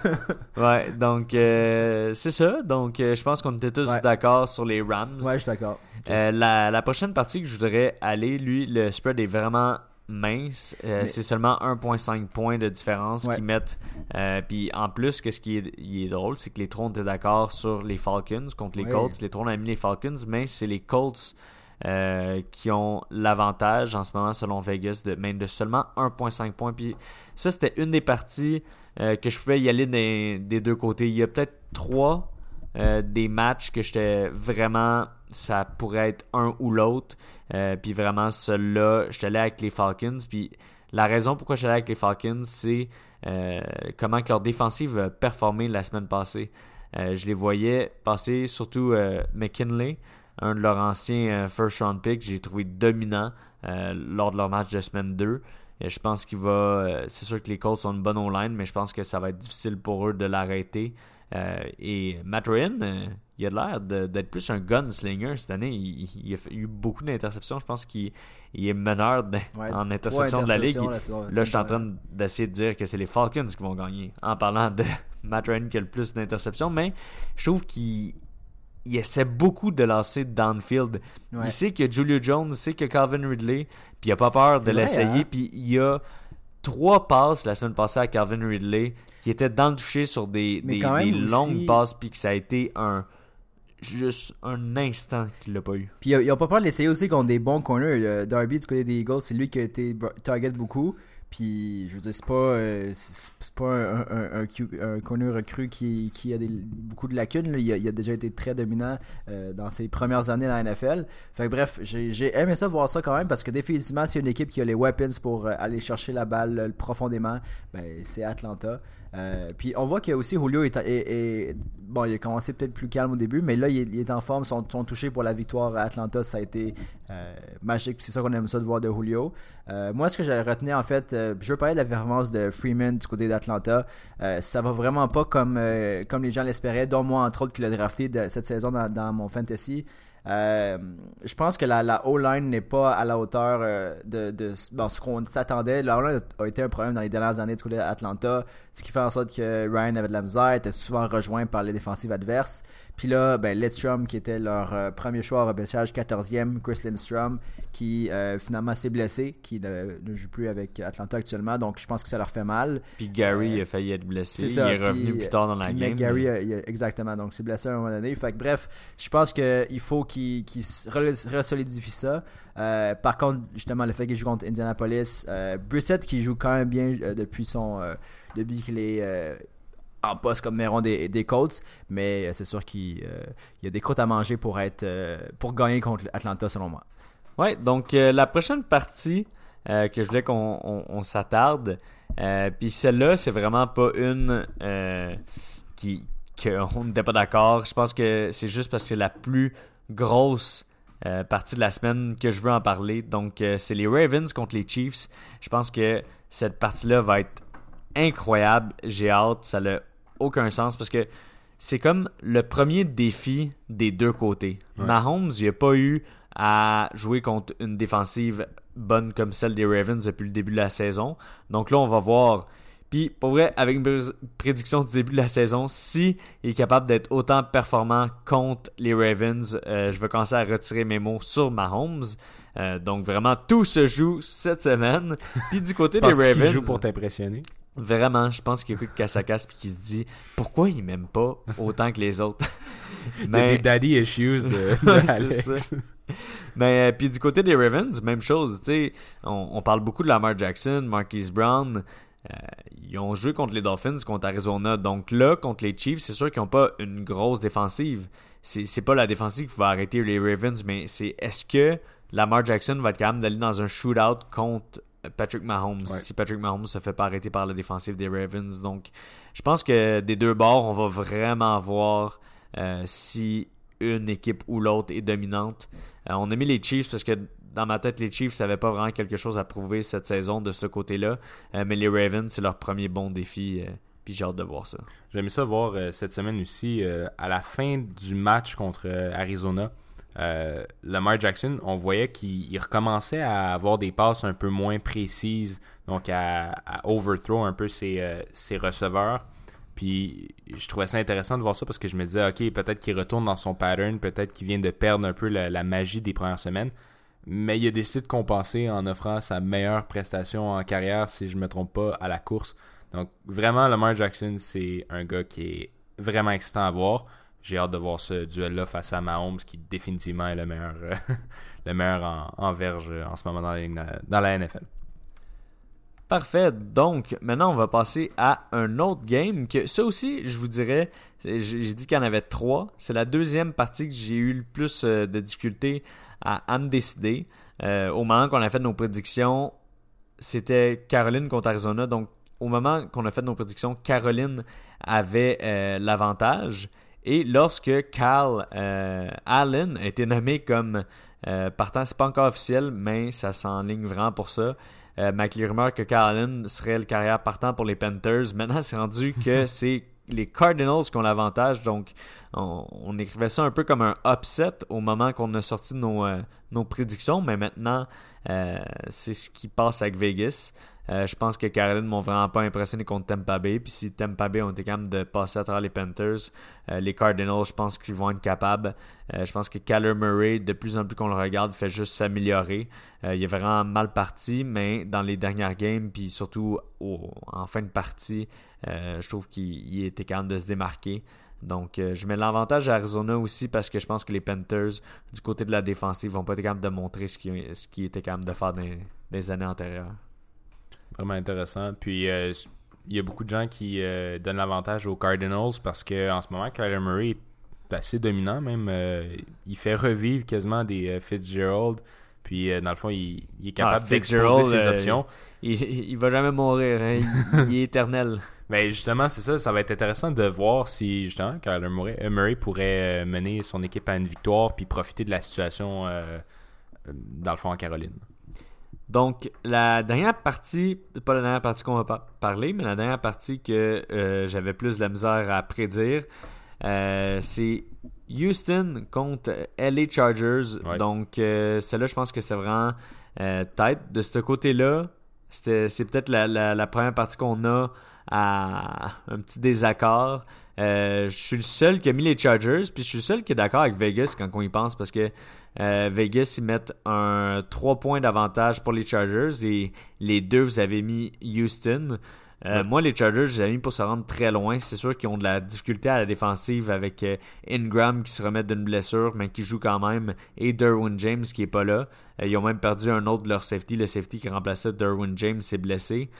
*laughs* ouais, donc euh, c'est ça. Donc euh, je pense qu'on était tous d'accord sur les Rams. Ouais, je suis d'accord. Euh, la, la prochaine partie que je voudrais aller, lui, le spread est vraiment mince. Euh, c'est seulement 1.5 points de différence qu'ils mettent. Euh, puis en plus, qu'est-ce qui est, drôle, c'est que les Trons étaient d'accord sur les Falcons contre les Colts. Les Trons ont mis les Falcons, mais c'est les Colts euh, qui ont l'avantage en ce moment selon Vegas de même de seulement 1.5 points. Puis ça, c'était une des parties que je pouvais y aller des, des deux côtés. Il y a peut-être trois des matchs que j'étais vraiment, ça pourrait être un ou l'autre. Euh, puis vraiment, celui-là, je suis allé avec les Falcons. Puis la raison pourquoi je suis allé avec les Falcons, c'est euh, comment que leur défensive a performé la semaine passée. je les voyais passer, surtout McKinley, un de leurs anciens first round picks, j'ai trouvé dominant lors de leur match de semaine 2. Et je pense qu'il va. c'est sûr que les Colts sont une bonne online, mais je pense que ça va être difficile pour eux de l'arrêter. Euh, et Matt Ryan, euh, il a l'air d'être plus un gunslinger cette année. Il, a eu beaucoup d'interceptions. Je pense qu'il est meneur en interception de la ligue. Là, je suis en train d'essayer de dire que c'est les Falcons qui vont gagner en parlant de *laughs* Matt Ryan qui a le plus d'interceptions. Mais je trouve qu'il essaie beaucoup de lancer downfield. Il sait que Julio Jones, il sait que Calvin Ridley, puis il a pas peur de l'essayer. Hein? Puis il y a trois passes la semaine passée à Calvin Ridley qui était dans le toucher sur des, des, longues passes, puis que ça a été un juste un instant qu'il l'a pas eu. Puis ils ont pas peur de l'essayer aussi contre des bons corners. Darby du côté des Eagles, c'est lui qui a été target beaucoup. Puis, je veux dire, c'est pas, euh, c'est pas un, un, un, recru qui, qui a des, beaucoup de lacunes. Il, a, déjà été très dominant euh, dans ses premières années dans la NFL. Fait que, bref, j'ai aimé ça voir ça quand même parce que définitivement, c'est une équipe qui a les weapons pour euh, aller chercher la balle profondément. Ben, c'est Atlanta. Euh, puis on voit que aussi Julio est, bon, il a commencé peut-être plus calme au début, mais là il est, en forme, son, son touché pour la victoire à Atlanta, ça a été euh, magique. C'est ça qu'on aime ça de voir de Julio. Euh, moi, ce que j'ai retenu en fait, je veux parler de la performance de Freeman du côté d'Atlanta. ça va vraiment pas comme comme les gens l'espéraient, dont moi entre autres qui l'a drafté cette saison dans mon fantasy. Euh, je pense que la, la O-line n'est pas à la hauteur euh, de, ce qu'on s'attendait. La O-line a été un problème dans les dernières années du côté d'Atlanta, ce qui fait en sorte que Ryan avait de la misère, était souvent rejoint par les défensives adverses. Puis là, ben, Lidstrom, qui était leur euh, premier choix au repêchage, 14e, Chris Lindstrom, qui euh, finalement s'est blessé, qui ne, joue plus avec Atlanta actuellement, donc je pense que ça leur fait mal. Puis Gary euh, a failli être blessé, il est revenu plus tard dans la game. Gary, exactement, donc c'est blessé à un moment donné. Fait que, bref, je pense qu'il faut qu'il qu resolidifie ça. par contre, justement, le fait qu'il joue contre Indianapolis, Brissett qui joue quand même bien depuis son depuis qu'il est en poste comme numéro des, des Colts, mais euh, c'est sûr qu'il euh, y a des croûtes à manger pour être euh, pour gagner contre Atlanta selon moi. Ouais, donc la prochaine partie que je voulais qu'on s'attarde, puis celle-là, c'est vraiment pas une qui qu'on n'était pas d'accord. Je pense que c'est juste parce que c'est la plus grosse partie de la semaine que je veux en parler. Donc, c'est les Ravens contre les Chiefs. Je pense que cette partie-là va être incroyable. J'ai hâte. Ça n'a aucun sens parce que c'est comme le premier défi des deux côtés. Mahomes, il n'a pas eu à jouer contre une défensive bonne comme celle des Ravens depuis le début de la saison. Donc là, on va voir. Puis, pour vrai, avec une prédiction du début de la saison, si il est capable d'être autant performant contre les Ravens, euh, je vais commencer à retirer mes mots sur Mahomes. Euh, donc vraiment, tout se joue cette semaine. *laughs* Puis du côté des Ravens... Joue pour t'impressionner? Vraiment, je pense qu'il écoute Cassacas puis qu'il se dit pourquoi il m'aime pas autant que les autres? Mais... *laughs* Il y a des daddy issues de. *laughs* Mais euh, puis du côté des Ravens, même chose. Tu sais, on, parle beaucoup de Lamar Jackson, Marquise Brown. Euh, ils ont joué contre les Dolphins, contre Arizona. Donc là, contre les Chiefs, c'est sûr qu'ils n'ont pas une grosse défensive. C'est pas la défensive qui va arrêter les Ravens, mais c'est est-ce que Lamar Jackson va être capable d'aller dans un shootout contre Patrick Mahomes si Patrick Mahomes se fait pas arrêter par la défensive des Ravens. Donc, je pense que des deux bords, on va vraiment voir euh, si une équipe ou l'autre est dominante. Euh, on a mis les Chiefs parce que dans ma tête, les Chiefs n'avaient pas vraiment quelque chose à prouver cette saison de ce côté-là. Euh, mais les Ravens, c'est leur premier bon défi. puis j'ai hâte de voir ça. J'aime ça voir cette semaine aussi, à la fin du match contre Arizona, euh, Lamar Jackson, on voyait qu'il recommençait à avoir des passes un peu moins précises, donc à, overthrow un peu ses, euh, ses, receveurs. Puis je trouvais ça intéressant de voir ça parce que je me disais, ok, peut-être qu'il retourne dans son pattern, peut-être qu'il vient de perdre un peu la, magie des premières semaines. Mais il a décidé de compenser en offrant sa meilleure prestation en carrière, si je ne me trompe pas, à la course. Donc vraiment, Lamar Jackson, c'est un gars qui est vraiment excitant à voir j'ai hâte de voir ce duel-là face à Mahomes, qui définitivement est le meilleur, *laughs* le meilleur en, verge en ce moment dans la, NFL. Parfait. Donc, maintenant, on va passer à un autre game que ça aussi, je vous dirais, j'ai dit qu'il y en avait trois. C'est la deuxième partie que j'ai eu le plus euh, de difficultés à, me décider. Euh, au moment qu'on a fait nos prédictions, c'était Caroline contre Arizona. Donc, au moment qu'on a fait nos prédictions, Caroline avait euh, l'avantage. Et lorsque Cal Allen a été nommé comme partant, c'est pas encore officiel, mais ça s'enligne vraiment pour ça. Euh, avec les rumeurs que Allen serait le carrière partant pour les Panthers. *laughs* Maintenant, c'est rendu que *laughs* c'est les Cardinals qui ont l'avantage. Donc, on, écrivait ça un peu comme un upset au moment qu'on a sorti nos, euh, nos prédictions. Mais maintenant, euh, c'est ce qui passe avec Vegas. Euh, je pense que Caroline m'ont vraiment pas impressionné contre Tampa Bay. Puis si Tampa Bay ont été capables de passer à travers les Panthers, euh, les Cardinals, je pense qu'ils vont être capables. Euh, je pense que Kyler Murray, de plus en plus qu'on le regarde, fait juste s'améliorer. il est vraiment mal parti, mais dans les dernières games, puis surtout en fin de partie, je trouve qu'il était capable de se démarquer. Donc, je mets l'avantage à Arizona aussi parce que je pense que les Panthers, du côté de la défensive, vont pas être capables de montrer ce qu'ils étaient capables de faire les années antérieures. Vraiment intéressant. Puis euh, il y a beaucoup de gens qui euh, donnent l'avantage aux Cardinals parce que en ce moment, Kyler Murray est assez dominant même. Euh, il fait revivre quasiment des Fitzgerald. Puis dans le fond, il, est capable ah, d'exposer ses options. Il, il, va jamais mourir. Hein. il, est éternel. *laughs* Mais justement, c'est ça. Ça va être intéressant de voir si justement Kyler Murray, Murray pourrait mener son équipe à une victoire puis profiter de la situation dans le fond en Caroline. Donc, la dernière partie, pas la dernière partie qu'on va parler, mais la dernière partie que euh, j'avais plus de la misère à prédire, euh, c'est Houston contre LA Chargers. Donc, euh, celle-là, je pense que c'était vraiment tête. De ce côté-là, c'est peut-être la, première partie qu'on a à un petit désaccord. je suis le seul qui a mis les Chargers, puis je suis le seul qui est d'accord avec Vegas quand on y pense parce que euh, Vegas, ils mettent un 3 points d'avantage pour les Chargers et les deux, vous avez mis Houston. Euh, moi, les Chargers, je les ai mis pour se rendre très loin. C'est sûr qu'ils ont de la difficulté à la défensive avec euh, Ingram qui se remet d'une blessure, mais qui joue quand même, et Derwin James qui est pas là. ils ont même perdu un autre de leur safety. Le safety qui remplaçait Derwin James s'est blessé.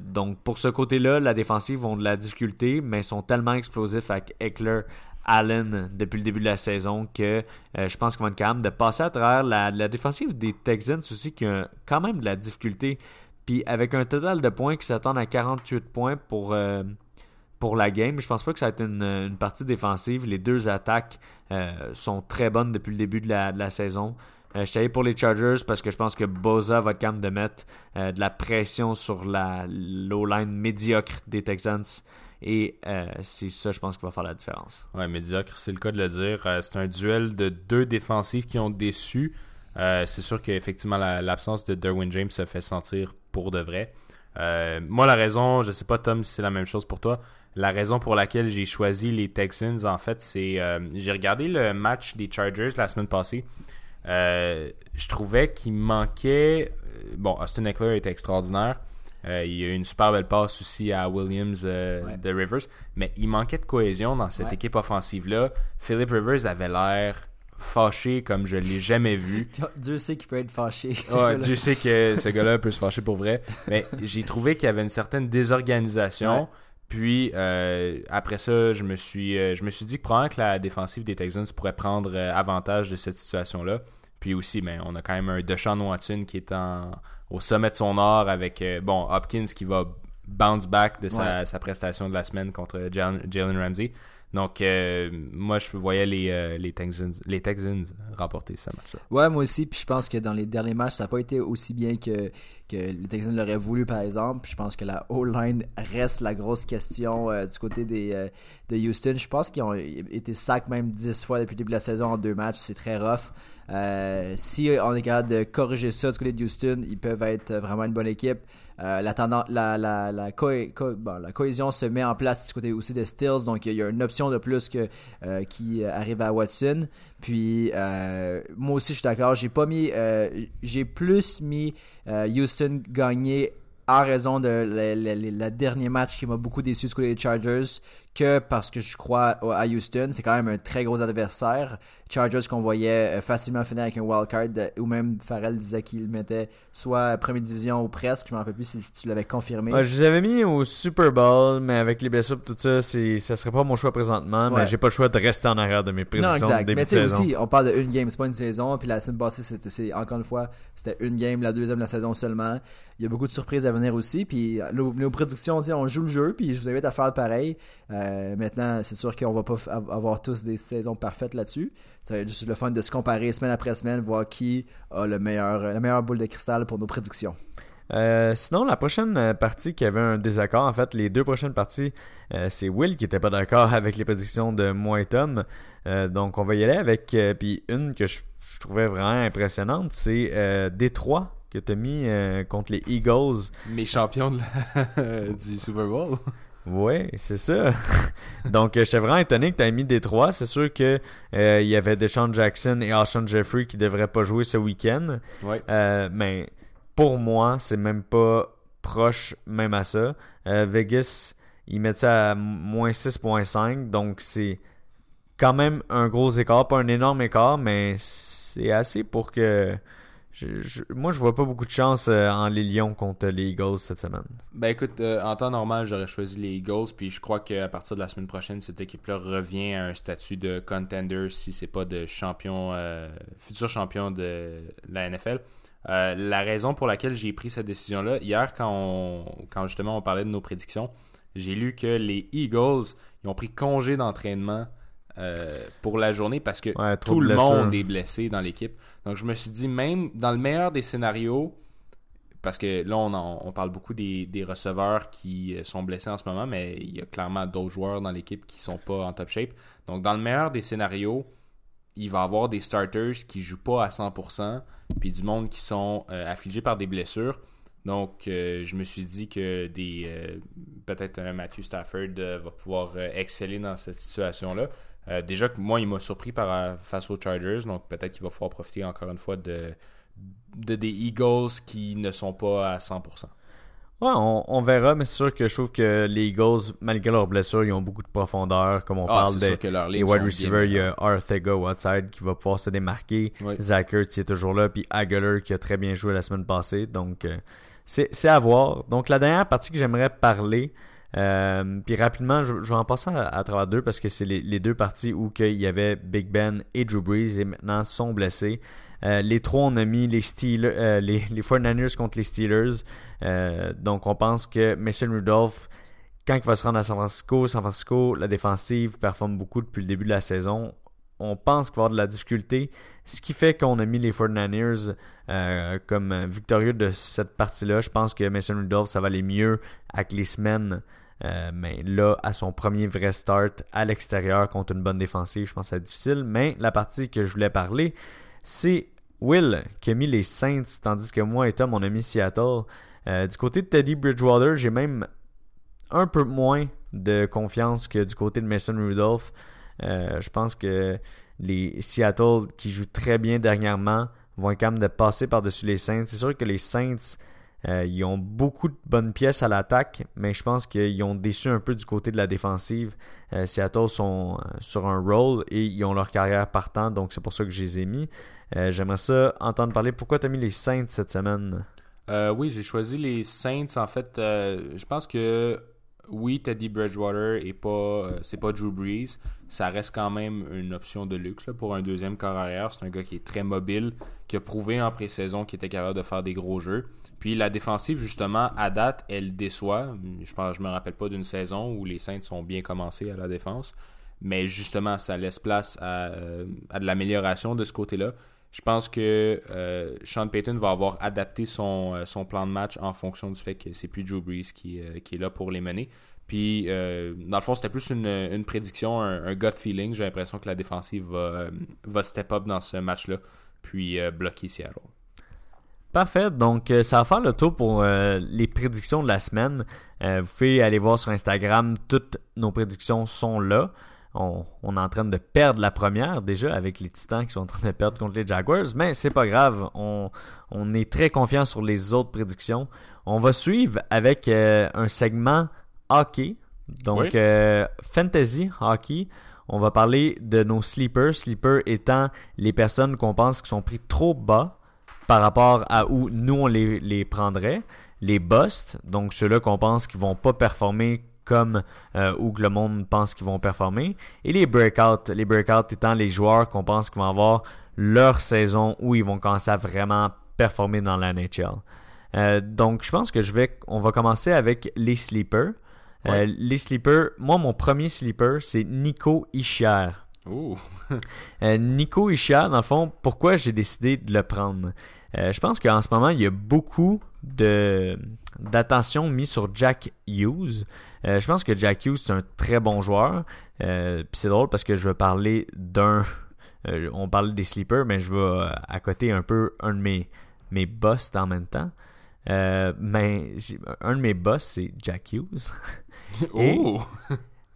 donc, pour ce côté-là, la défensive ont de la difficulté, mais sont tellement explosifs avec Eckler, Allen depuis le début de la saison que euh, je pense qu'on va être capable de passer à travers la, défensive des Texans aussi qui a quand même de la difficulté. Puis avec un total de points qui s'attendent à 48 points pour, euh, pour la game, je pense pas que ça va être une, partie défensive. Les deux attaques euh, sont très bonnes depuis le début de la, saison. je suis pour les Chargers parce que je pense que Boza va être capable de mettre de la pression sur la low-line médiocre des Texans. Et euh, c'est ça, je pense, qui va faire la différence. Ouais, médiocre, c'est le cas de le dire. Euh, c'est un duel de deux défensifs qui ont déçu. Euh, c'est sûr qu'effectivement, l'absence de Derwin James se fait sentir pour de vrai. moi, la raison, je sais pas, Tom, si c'est la même chose pour toi. La raison pour laquelle j'ai choisi les Texans, en fait, c'est. j'ai regardé le match des Chargers la semaine passée. je trouvais qu'il manquait. Bon, Austin Eckler était extraordinaire. Euh, il y a eu une super belle passe aussi à Williams euh, de Rivers. Mais il manquait de cohésion dans cette équipe offensive-là. Philip Rivers avait l'air fâché comme je l'ai jamais vu. *laughs* Dieu sait qu'il peut être fâché. Dieu sait que *laughs* ce gars-là peut se fâcher pour vrai. Mais j'ai trouvé qu'il y avait une certaine désorganisation. Puis euh, après ça, je me suis je me suis dit que probablement que la défensive des Texans pourrait prendre avantage de cette situation-là. Puis aussi, ben, on a quand même un Deshaun Watson qui est en, au sommet de son art avec euh, bon Hopkins qui va bounce back de sa, prestation de la semaine contre Jalen Ramsey. Donc, euh, moi, je voyais les, euh, les, Texans, les Texans remporter ce match-là. Ouais, moi aussi. Puis je pense que dans les derniers matchs, ça n'a pas été aussi bien que, que les Texans l'auraient voulu, par exemple. Puis je pense que la O-line reste la grosse question du côté des, de Houston. Je pense qu'ils ont été sacs même 10 fois depuis le début de la saison en deux matchs. C'est très rough. Euh, si on est capable de corriger ça du côté de Houston, ils peuvent être vraiment une bonne équipe. Euh, la, la, la, la, cohésion se met en place du côté aussi de Stills, donc il y a une option de plus euh, qui arrive à Watson. Puis moi aussi je suis d'accord, j'ai pas mis, j'ai plus mis Houston gagner en raison de le dernier match qui m'a beaucoup déçu du côté des Chargers que parce que je crois à Houston. C'est quand même un très gros adversaire. Chargers qu'on voyait euh, facilement finir avec un wildcard, ou même Farrell disait qu'il mettait soit première division ou presque. Je me rappelle plus si, tu l'avais confirmé. je les avais mis au Super Bowl, mais avec les blessures tout ça, c'est, ça serait pas mon choix présentement, mais j'ai pas le choix de rester en arrière de mes prédictions. Non, exact. mais tu sais aussi, on parle de une game, c'est pas une saison. Puis la semaine passée, c'était, encore une fois, c'était une game, la deuxième de la saison seulement. Il y a beaucoup de surprises à venir aussi. Puis nos, prédictions, on joue le jeu, puis je vous invite à faire pareil. Euh, maintenant, c'est sûr qu'on va pas avoir tous des saisons parfaites là-dessus. Ça va être juste le fun de se comparer semaine après semaine, voir qui a le meilleur, la meilleure boule de cristal pour nos prédictions. Euh, sinon, la prochaine euh, partie qui avait un désaccord, en fait, les deux prochaines parties, euh, c'est Will qui était pas d'accord *laughs* avec les prédictions de moi et Tom. donc, on va y aller avec. puis une que je, trouvais vraiment impressionnante, c'est Détroit que tu as mis contre les Eagles. Mes champions *laughs* du Super Bowl. Oui, c'est ça. *laughs* Donc, euh, j'étais vraiment étonné que tu aies mis des trois. C'est sûr qu'il euh, y avait Deshaun Jackson et Alshon Jeffrey qui ne devraient pas jouer ce week-end. Euh, mais pour moi, c'est même pas proche même à ça. Vegas, ils mettent ça à moins 6.5. Donc, c'est quand même un gros écart. Pas un énorme écart, mais c'est assez pour que moi, je vois pas beaucoup de chance euh, en les Lions contre les Eagles cette semaine. Ben écoute, euh, en temps normal, j'aurais choisi les Eagles, puis je crois qu'à partir de la semaine prochaine, cette équipe-là revient à un statut de contender si c'est pas de champion, euh, futur champion de la NFL. la raison pour laquelle j'ai pris cette décision-là, hier, quand, quand justement on parlait de nos prédictions, j'ai lu que les Eagles ils ont pris congé d'entraînement pour la journée parce que tout le monde est blessé dans l'équipe. Donc, je me suis dit, même dans le meilleur des scénarios, parce que là, on, parle beaucoup des, receveurs qui euh, sont blessés en ce moment, mais il y a clairement d'autres joueurs dans l'équipe qui sont pas en top shape. Donc, dans le meilleur des scénarios, il va y avoir des starters qui jouent pas à 100%, puis du monde qui sont euh, affligés par des blessures. Donc, euh, je me suis dit que des peut-être un Matthew Stafford va pouvoir exceller dans cette situation-là. Euh, déjà que moi, il m'a surpris par, euh, face aux Chargers, donc peut-être qu'il va pouvoir profiter encore une fois de, de des Eagles qui ne sont pas à 100%. Ouais, on, verra, mais c'est sûr que je trouve que les Eagles, malgré leurs blessures, ils ont beaucoup de profondeur. Comme on ah, parle des wide receivers, il y a Arthega outside qui va pouvoir se démarquer. Zach Ertz est toujours là, puis Aguilar qui a très bien joué la semaine passée. Donc, euh, c'est à voir. Donc, la dernière partie que j'aimerais parler, euh, puis rapidement, je, vais en passer à, travers deux parce que c'est les, deux parties où il y avait Big Ben et Drew Brees et maintenant sont blessés. Euh, les trois, on a mis les Steelers, euh, les, les 49ers contre les Steelers. donc on pense que Mason Rudolph, quand il va se rendre à San Francisco, San Francisco, la défensive performe beaucoup depuis le début de la saison. On pense qu'il va y avoir de la difficulté, ce qui fait qu'on a mis les 49ers comme victorieux de cette partie-là. Je pense que Mason Rudolph, ça va aller mieux avec les semaines euh, mais là, à son premier vrai start à l'extérieur contre une bonne défensive, je pense que c'est difficile. Mais la partie que je voulais parler, c'est Will qui a mis les Saints, tandis que moi et Tom, on a mis Seattle. Euh, du côté de Teddy Bridgewater, j'ai même un peu moins de confiance que du côté de Mason Rudolph. Euh, je pense que les Seattle, qui jouent très bien dernièrement, vont être capables de passer par-dessus les Saints. C'est sûr que les Saints euh, ils ont beaucoup de bonnes pièces à l'attaque, mais je pense qu'ils ont déçu un peu du côté de la défensive. Euh, Seattle sont euh, sur un roll et ils ont leur carrière partant, donc c'est pour ça que je les ai mis. J'aimerais ça entendre parler. Pourquoi tu as mis les Saints cette semaine? Oui, j'ai choisi les Saints. En fait, je pense que oui, Teddy Bridgewater et pas, c'est pas Drew Brees. Ça reste quand même une option de luxe pour un deuxième corps arrière. C'est un gars qui est très mobile, qui a prouvé en pré-saison qu'il était capable de faire des gros jeux. Puis la défensive, justement, à date, elle déçoit. Je pense, je me rappelle pas d'une saison où les Saints sont bien commencés à la défense. Mais justement, ça laisse place à, euh, de l'amélioration de ce côté-là. Je pense que euh, Sean Payton va avoir adapté son, euh, son, plan de match en fonction du fait que c'est plus Drew Brees qui, qui, est là pour les mener. Puis, dans le fond, c'était plus une, prédiction, un, gut feeling. J'ai l'impression que la défensive va, va step up dans ce match-là, puis bloquer Seattle. Parfait. Donc, euh, ça va faire le tour pour euh, les prédictions de la semaine. Euh, vous pouvez aller voir sur Instagram. Toutes nos prédictions sont là. On, est en train de perdre la première déjà avec les Titans qui sont en train de perdre contre les Jaguars. Mais c'est pas grave. On, est très confiant sur les autres prédictions. On va suivre avec euh, un segment hockey, donc Oui. fantasy hockey. On va parler de nos sleepers. Sleepers étant les personnes qu'on pense qui sont pris trop bas par rapport à où nous on les, les prendrait. Les busts, donc ceux-là qu'on pense qu'ils vont pas performer comme euh, où que le monde pense qu'ils vont performer. Et les breakouts, les breakouts étant les joueurs qu'on pense qu'ils vont avoir leur saison où ils vont commencer à vraiment performer dans la NHL. Euh, donc je pense que je vais, on va commencer avec les sleepers. Euh, les sleepers, moi mon premier sleeper c'est Nico Ischier. *laughs* Euh, Nico Ishia, dans le fond, pourquoi j'ai décidé de le prendre? Euh, Je pense qu'en ce moment, il y a beaucoup de d'attention mise sur Jack Hughes. Euh, je pense que Jack Hughes, c'est un très bon joueur. Euh, Puis c'est drôle parce que je vais parler d'un. on parle des sleepers, mais je vais à côté un peu un de mes, mes boss en même temps. Mais un de mes boss, c'est Jack Hughes. *laughs* Et-.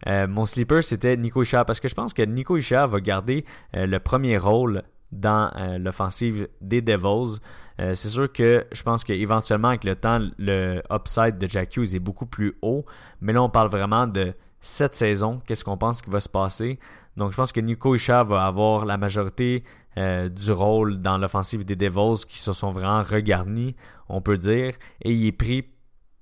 Euh, mon sleeper, c'était Nico Ishia parce que je pense que Nico Ishia va garder le premier rôle dans euh, l'offensive des Devils. Euh, c'est sûr que je pense qu'éventuellement, avec le temps, le upside de Jack Hughes est beaucoup plus haut. Mais là, on parle vraiment de cette saison. Qu'est-ce qu'on pense qui va se passer? Donc, je pense que Nico Ishia va avoir la majorité euh, du rôle dans l'offensive des Devils qui se sont vraiment regarnis, on peut dire. Et il est pris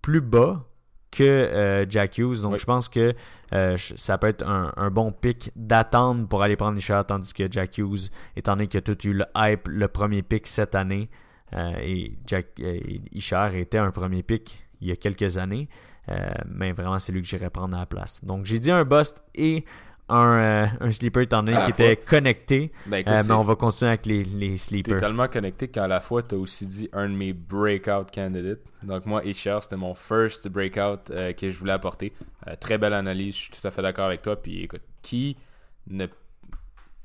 plus bas que euh, Jack Hughes. Donc, Oui. je pense que euh, ça peut être un, un bon pick d'attendre pour aller prendre Ishar, tandis que Jack Hughes, étant donné qu'il a tout eu le hype, le premier pick cette année, euh, et Jack Ishar était un premier pick il y a quelques années, mais vraiment c'est lui que j'irais prendre à la place. Donc j'ai dit un bust et un, euh, un sleeper étant donné À la qui était connecté, Ben, écoute, Euh, mais on va continuer avec les, les T'es sleepers. tellement connecté qu'à la fois, t'as aussi dit un de mes breakout candidates. Donc moi, Isher, c'était mon first breakout euh, que je voulais apporter. Euh, très belle analyse, je suis tout à fait d'accord avec toi. Puis écoute, qui ne...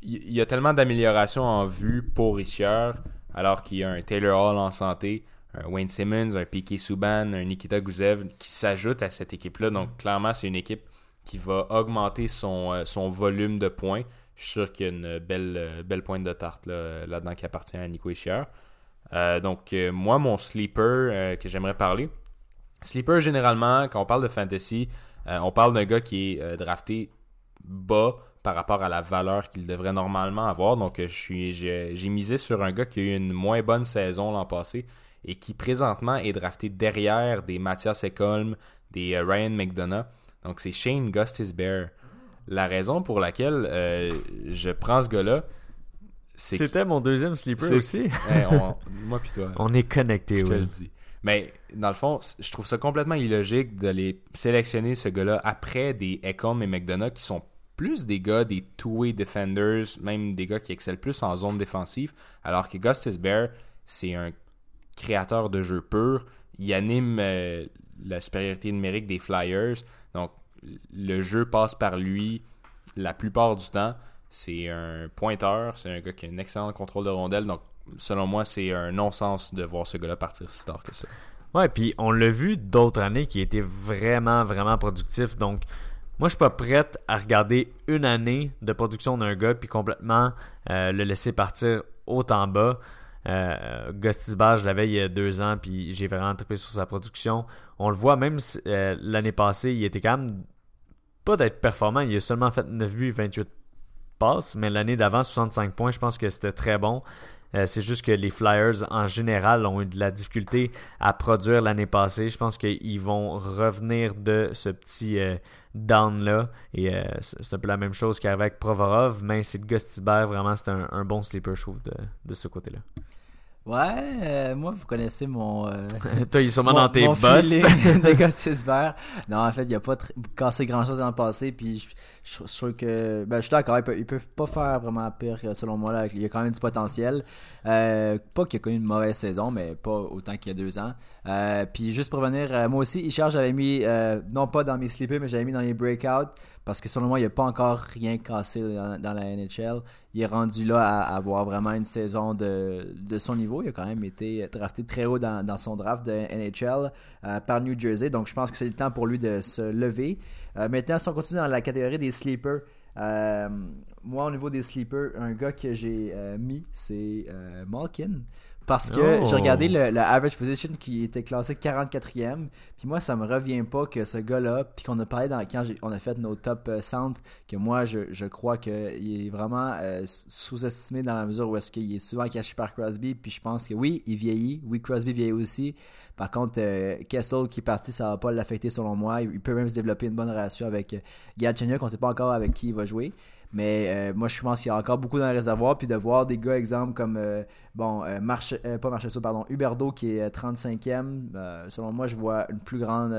Il y a tellement d'améliorations en vue pour Isher, alors qu'il y a un Taylor Hall en santé, un Wayne Simmons, un Piquet Souban, un Nikita Gusev qui s'ajoutent à cette équipe-là. Donc clairement, c'est une équipe qui va augmenter son, euh, son volume de points. Je suis sûr qu'il y a une belle, euh, belle pointe de tarte là, là-dedans qui appartient à Nico Ischier. Euh, donc, moi, mon sleeper que j'aimerais parler. Sleeper, généralement, quand on parle de fantasy, on parle d'un gars qui est drafté bas par rapport à la valeur qu'il devrait normalement avoir. Donc, j'ai, misé sur un gars qui a eu une moins bonne saison l'an passé et qui présentement est drafté derrière des Mathias Ekholm, des Ryan McDonough. Donc, c'est Shane Gustis Bear. La raison pour laquelle euh, je prends ce gars-là, c'est que- C'était mon deuxième sleeper aussi. Hey, on- *laughs* moi puis toi. On est connecté, Je te le dis. Mais dans le fond, je trouve ça complètement illogique d'aller sélectionner ce gars-là après des Ecom et McDonough qui sont plus des gars, des two-way defenders, même des gars qui excellent plus en zone défensive, alors que Gustis Bear, c'est un créateur de jeu pur. Il anime euh, la supériorité numérique des Flyers. Donc, le jeu passe par lui la plupart du temps. C'est un pointeur, c'est un gars qui a un excellent contrôle de rondelle. Donc, selon moi, c'est un non-sens de voir ce gars-là partir si tard que ça. Ouais, puis on l'a vu d'autres années qui étaient vraiment, vraiment productifs. Donc, moi, je suis pas prête à regarder une année de production d'un gars puis complètement euh, le laisser partir haut en bas. Euh, Gustis je l'avais il y a deux ans, puis j'ai vraiment trippé sur sa production. On le voit, même euh, l'année passée, il était quand même pas d'être performant. Il a seulement fait 9 buts, 28 passes, mais l'année d'avant, 65 points, je pense que c'était très bon. Euh, c'est juste que les Flyers en général ont eu de la difficulté à produire l'année passée. Je pense qu'ils vont revenir de ce petit euh, down-là. Et euh, c'est un peu la même chose qu'avec avec Provorov, mais c'est de Gostibert. Vraiment, c'est un, un bon sleeper, je trouve, de, de ce côté-là. Ouais, euh, moi, vous connaissez mon. euh, *laughs* Toi, il est sûrement mon- dans tes feeling *laughs* de. Non, en fait, il a pas cassé grand chose dans le passé. Puis je, je, je trouve que. Ben, je suis d'accord, il peut, il peut pas faire vraiment pire, euh, selon moi. Là, il y a quand même du potentiel. Pas qu'il a connu une mauvaise saison, mais pas autant qu'il y a deux ans. Euh, puis juste pour revenir, euh, moi aussi, Ishar, j'avais mis, euh, non pas dans mes sleepers, mais j'avais mis dans les breakouts. Parce que selon moi, il n'a pas encore rien cassé dans, la NHL. Il est rendu là à, avoir vraiment une saison de, de son niveau. Il a quand même été drafté très haut dans, dans son draft de NHL par New Jersey. Donc je pense que c'est le temps pour lui de se lever. Maintenant, si on continue dans la catégorie des sleepers, moi au niveau des sleepers, un gars que j'ai mis, c'est Malkin. Parce que Oh. j'ai regardé le, le average position qui était classé 44e. Puis moi, ça me revient pas que ce gars-là, puis qu'on a parlé dans, quand on a fait nos top euh, centres, que moi, je, je crois qu'il est vraiment euh, sous-estimé dans la mesure où est-ce qu'il est souvent caché par Crosby. Puis je pense que oui, il vieillit. Oui, Crosby vieillit aussi. Par contre, euh, Kessel qui est parti, ça va pas l'affecter selon moi. Il peut même se développer une bonne relation avec euh, Galchenyuk. On sait pas encore avec qui il va jouer. Mais euh, moi, je pense qu'il y a encore beaucoup dans le réservoir. Puis de voir des gars, exemple, comme, euh, bon, euh, Marche, pas Marchesso, pardon, Huberdo qui est euh, 35e. euh, selon moi, je vois une plus grande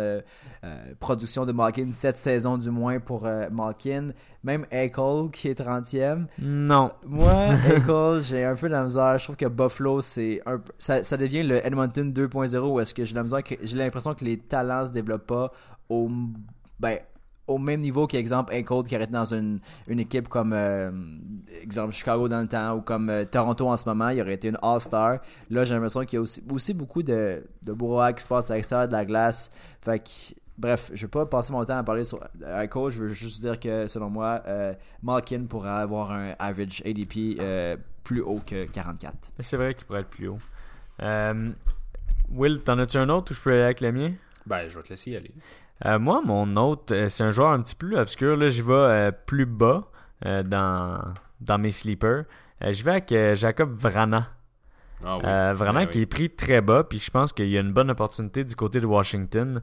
production de Malkin, cette saison du moins pour Malkin. Même Eichel qui est 30e. Non. Moi, *laughs* Eichel, j'ai un peu de la misère. Je trouve que Buffalo, c'est un ça, ça devient le Edmonton 2.0 où est-ce que j'ai la misère que j'ai l'impression que les talents se développent pas au ben au même niveau qu'exemple Eichel qui arrête dans une, une équipe comme euh, exemple Chicago dans le temps ou comme euh, Toronto en ce moment, il aurait été une All-Star. Là, j'ai l'impression qu'il y a aussi, aussi beaucoup de, de qui se passe à l'extérieur de la glace. Fait que Bref, je vais pas passer mon temps à parler sur Eichel. Je veux juste dire que, selon moi, euh, Malkin pourrait avoir un average ADP euh, plus haut que 44. C'est vrai qu'il pourrait être plus haut. Euh, Will, t'en as-tu un autre ou je peux aller avec le mien? Ben, je vais te laisser y aller. Euh, moi, mon autre, euh, c'est un joueur un petit peu plus obscur. Là, j'y vais euh, plus bas euh, dans, dans mes sleepers. Je vais avec Jacob Vrana. Ah oui. Vraiment Ben qui est pris très bas, puis je pense qu'il y a une bonne opportunité du côté de Washington.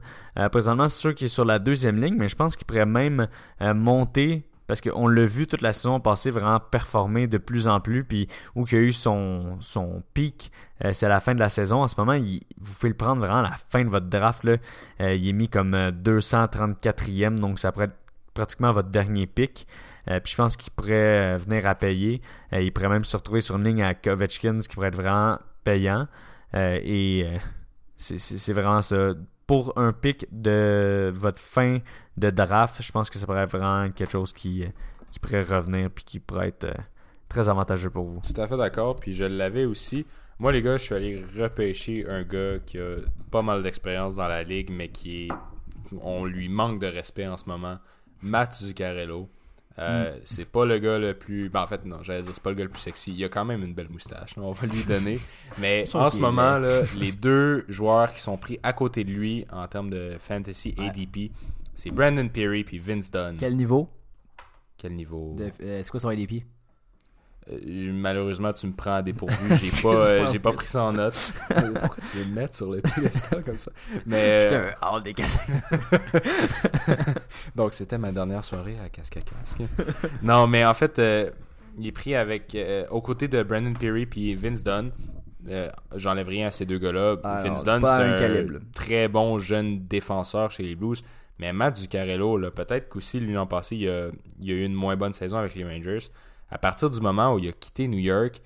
Présentement, c'est sûr qu'il est sur la deuxième ligne, mais je pense qu'il pourrait même monter, parce qu'on l'a vu toute la saison passée vraiment performer de plus en plus, puis où qu'il y a eu son, son pic, euh, c'est à la fin de la saison. En ce moment, il- vous pouvez le prendre vraiment à la fin de votre draft. Là. Euh, il est mis comme euh, 234e, donc ça pourrait être pratiquement votre dernier pic. Euh, puis je pense qu'il pourrait euh, venir à payer. Euh, il pourrait même se retrouver sur une ligne à Ovechkin, ce qui pourrait être vraiment payant. Euh, et euh, c'est vraiment ça. Pour un pic de votre fin de draft, je pense que ça pourrait être vraiment quelque chose qui, euh, pourrait revenir puis qui pourrait être euh, très avantageux pour vous. Tout à fait d'accord. Puis je l'avais aussi. Moi, les gars, je suis allé repêcher un gars qui a pas mal d'expérience dans la ligue, mais qui est. On lui manque de respect en ce moment. Matt Zuccarello. Euh, C'est pas le gars le plus. Ben, en fait, non, j'allais dire, c'est pas le gars le plus sexy. Il a quand même une belle moustache. là, on va lui *laughs* donner. Mais en ce moment, là, *laughs* les deux joueurs qui sont pris à côté de lui en termes de fantasy Ouais. ADP, c'est Brandon Perry puis Vince Dunn. Quel niveau? Quel niveau? De- euh, C'est quoi son ADP Euh, malheureusement, tu me prends à dépourvu. *laughs* J'ai pas, euh, j'ai pas pris ça en note. Euh, Pourquoi tu veux me mettre sur le piédestal comme ça? Mais euh, des *laughs* donc c'était ma dernière soirée à casque à casque. non, mais en fait, il est pris avec aux côtés de Brandon Perry puis Vince Dunn. J'enlève rien à ces deux gars-là. Ah, Vince Dunn, c'est un calibre. très bon jeune défenseur chez les Blues. Mais Matt Zuccarello, là, peut-être qu'aussi lui l'an passé, il a, il a eu une moins bonne saison avec les Rangers. À partir du moment où il a quitté New York,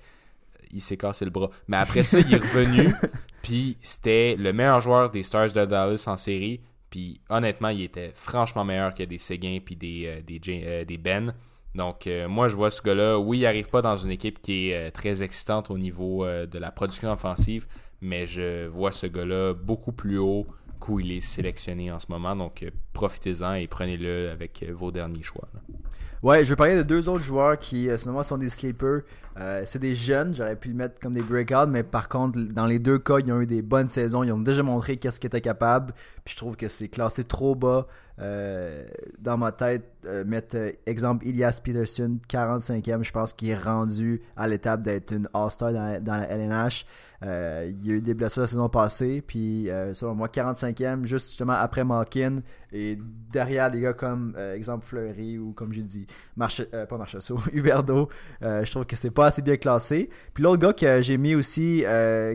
il s'est cassé le bras. Mais après ça, il est revenu, *laughs* puis c'était le meilleur joueur des Stars de Dallas en série. Puis honnêtement, il était franchement meilleur que des Séguin puis des, euh, des, euh, des Ben. Donc euh, moi, je vois ce gars-là. Oui, il arrive pas dans une équipe qui est très excitante au niveau de la production offensive, mais je vois ce gars-là beaucoup plus haut qu'où il est sélectionné en ce moment. Donc profitez-en et prenez-le avec vos derniers choix. là. Ouais, je vais parler de deux autres joueurs qui, euh, moi, sont des sleepers. Euh, c'est des jeunes, j'aurais pu le mettre comme des breakouts, mais par contre, dans les deux cas, ils ont eu des bonnes saisons. Ils ont déjà montré qu'est-ce qu'ils étaient capables. Puis je trouve que c'est classé trop bas. Euh, dans ma tête, mettre exemple Elias Peterson, 45e, je pense qu'il est rendu à l'étape d'être une All-Star dans, la- dans la LNH. Il y a eu des blessures la saison passée, puis selon moi, 45e, juste justement après Malkin, et derrière des gars comme, euh, exemple, Fleury, ou comme j'ai dit, Marche, euh, pas Marchesso, *laughs* Huberdo, euh, je trouve que c'est pas assez bien classé. Puis l'autre gars que j'ai mis aussi,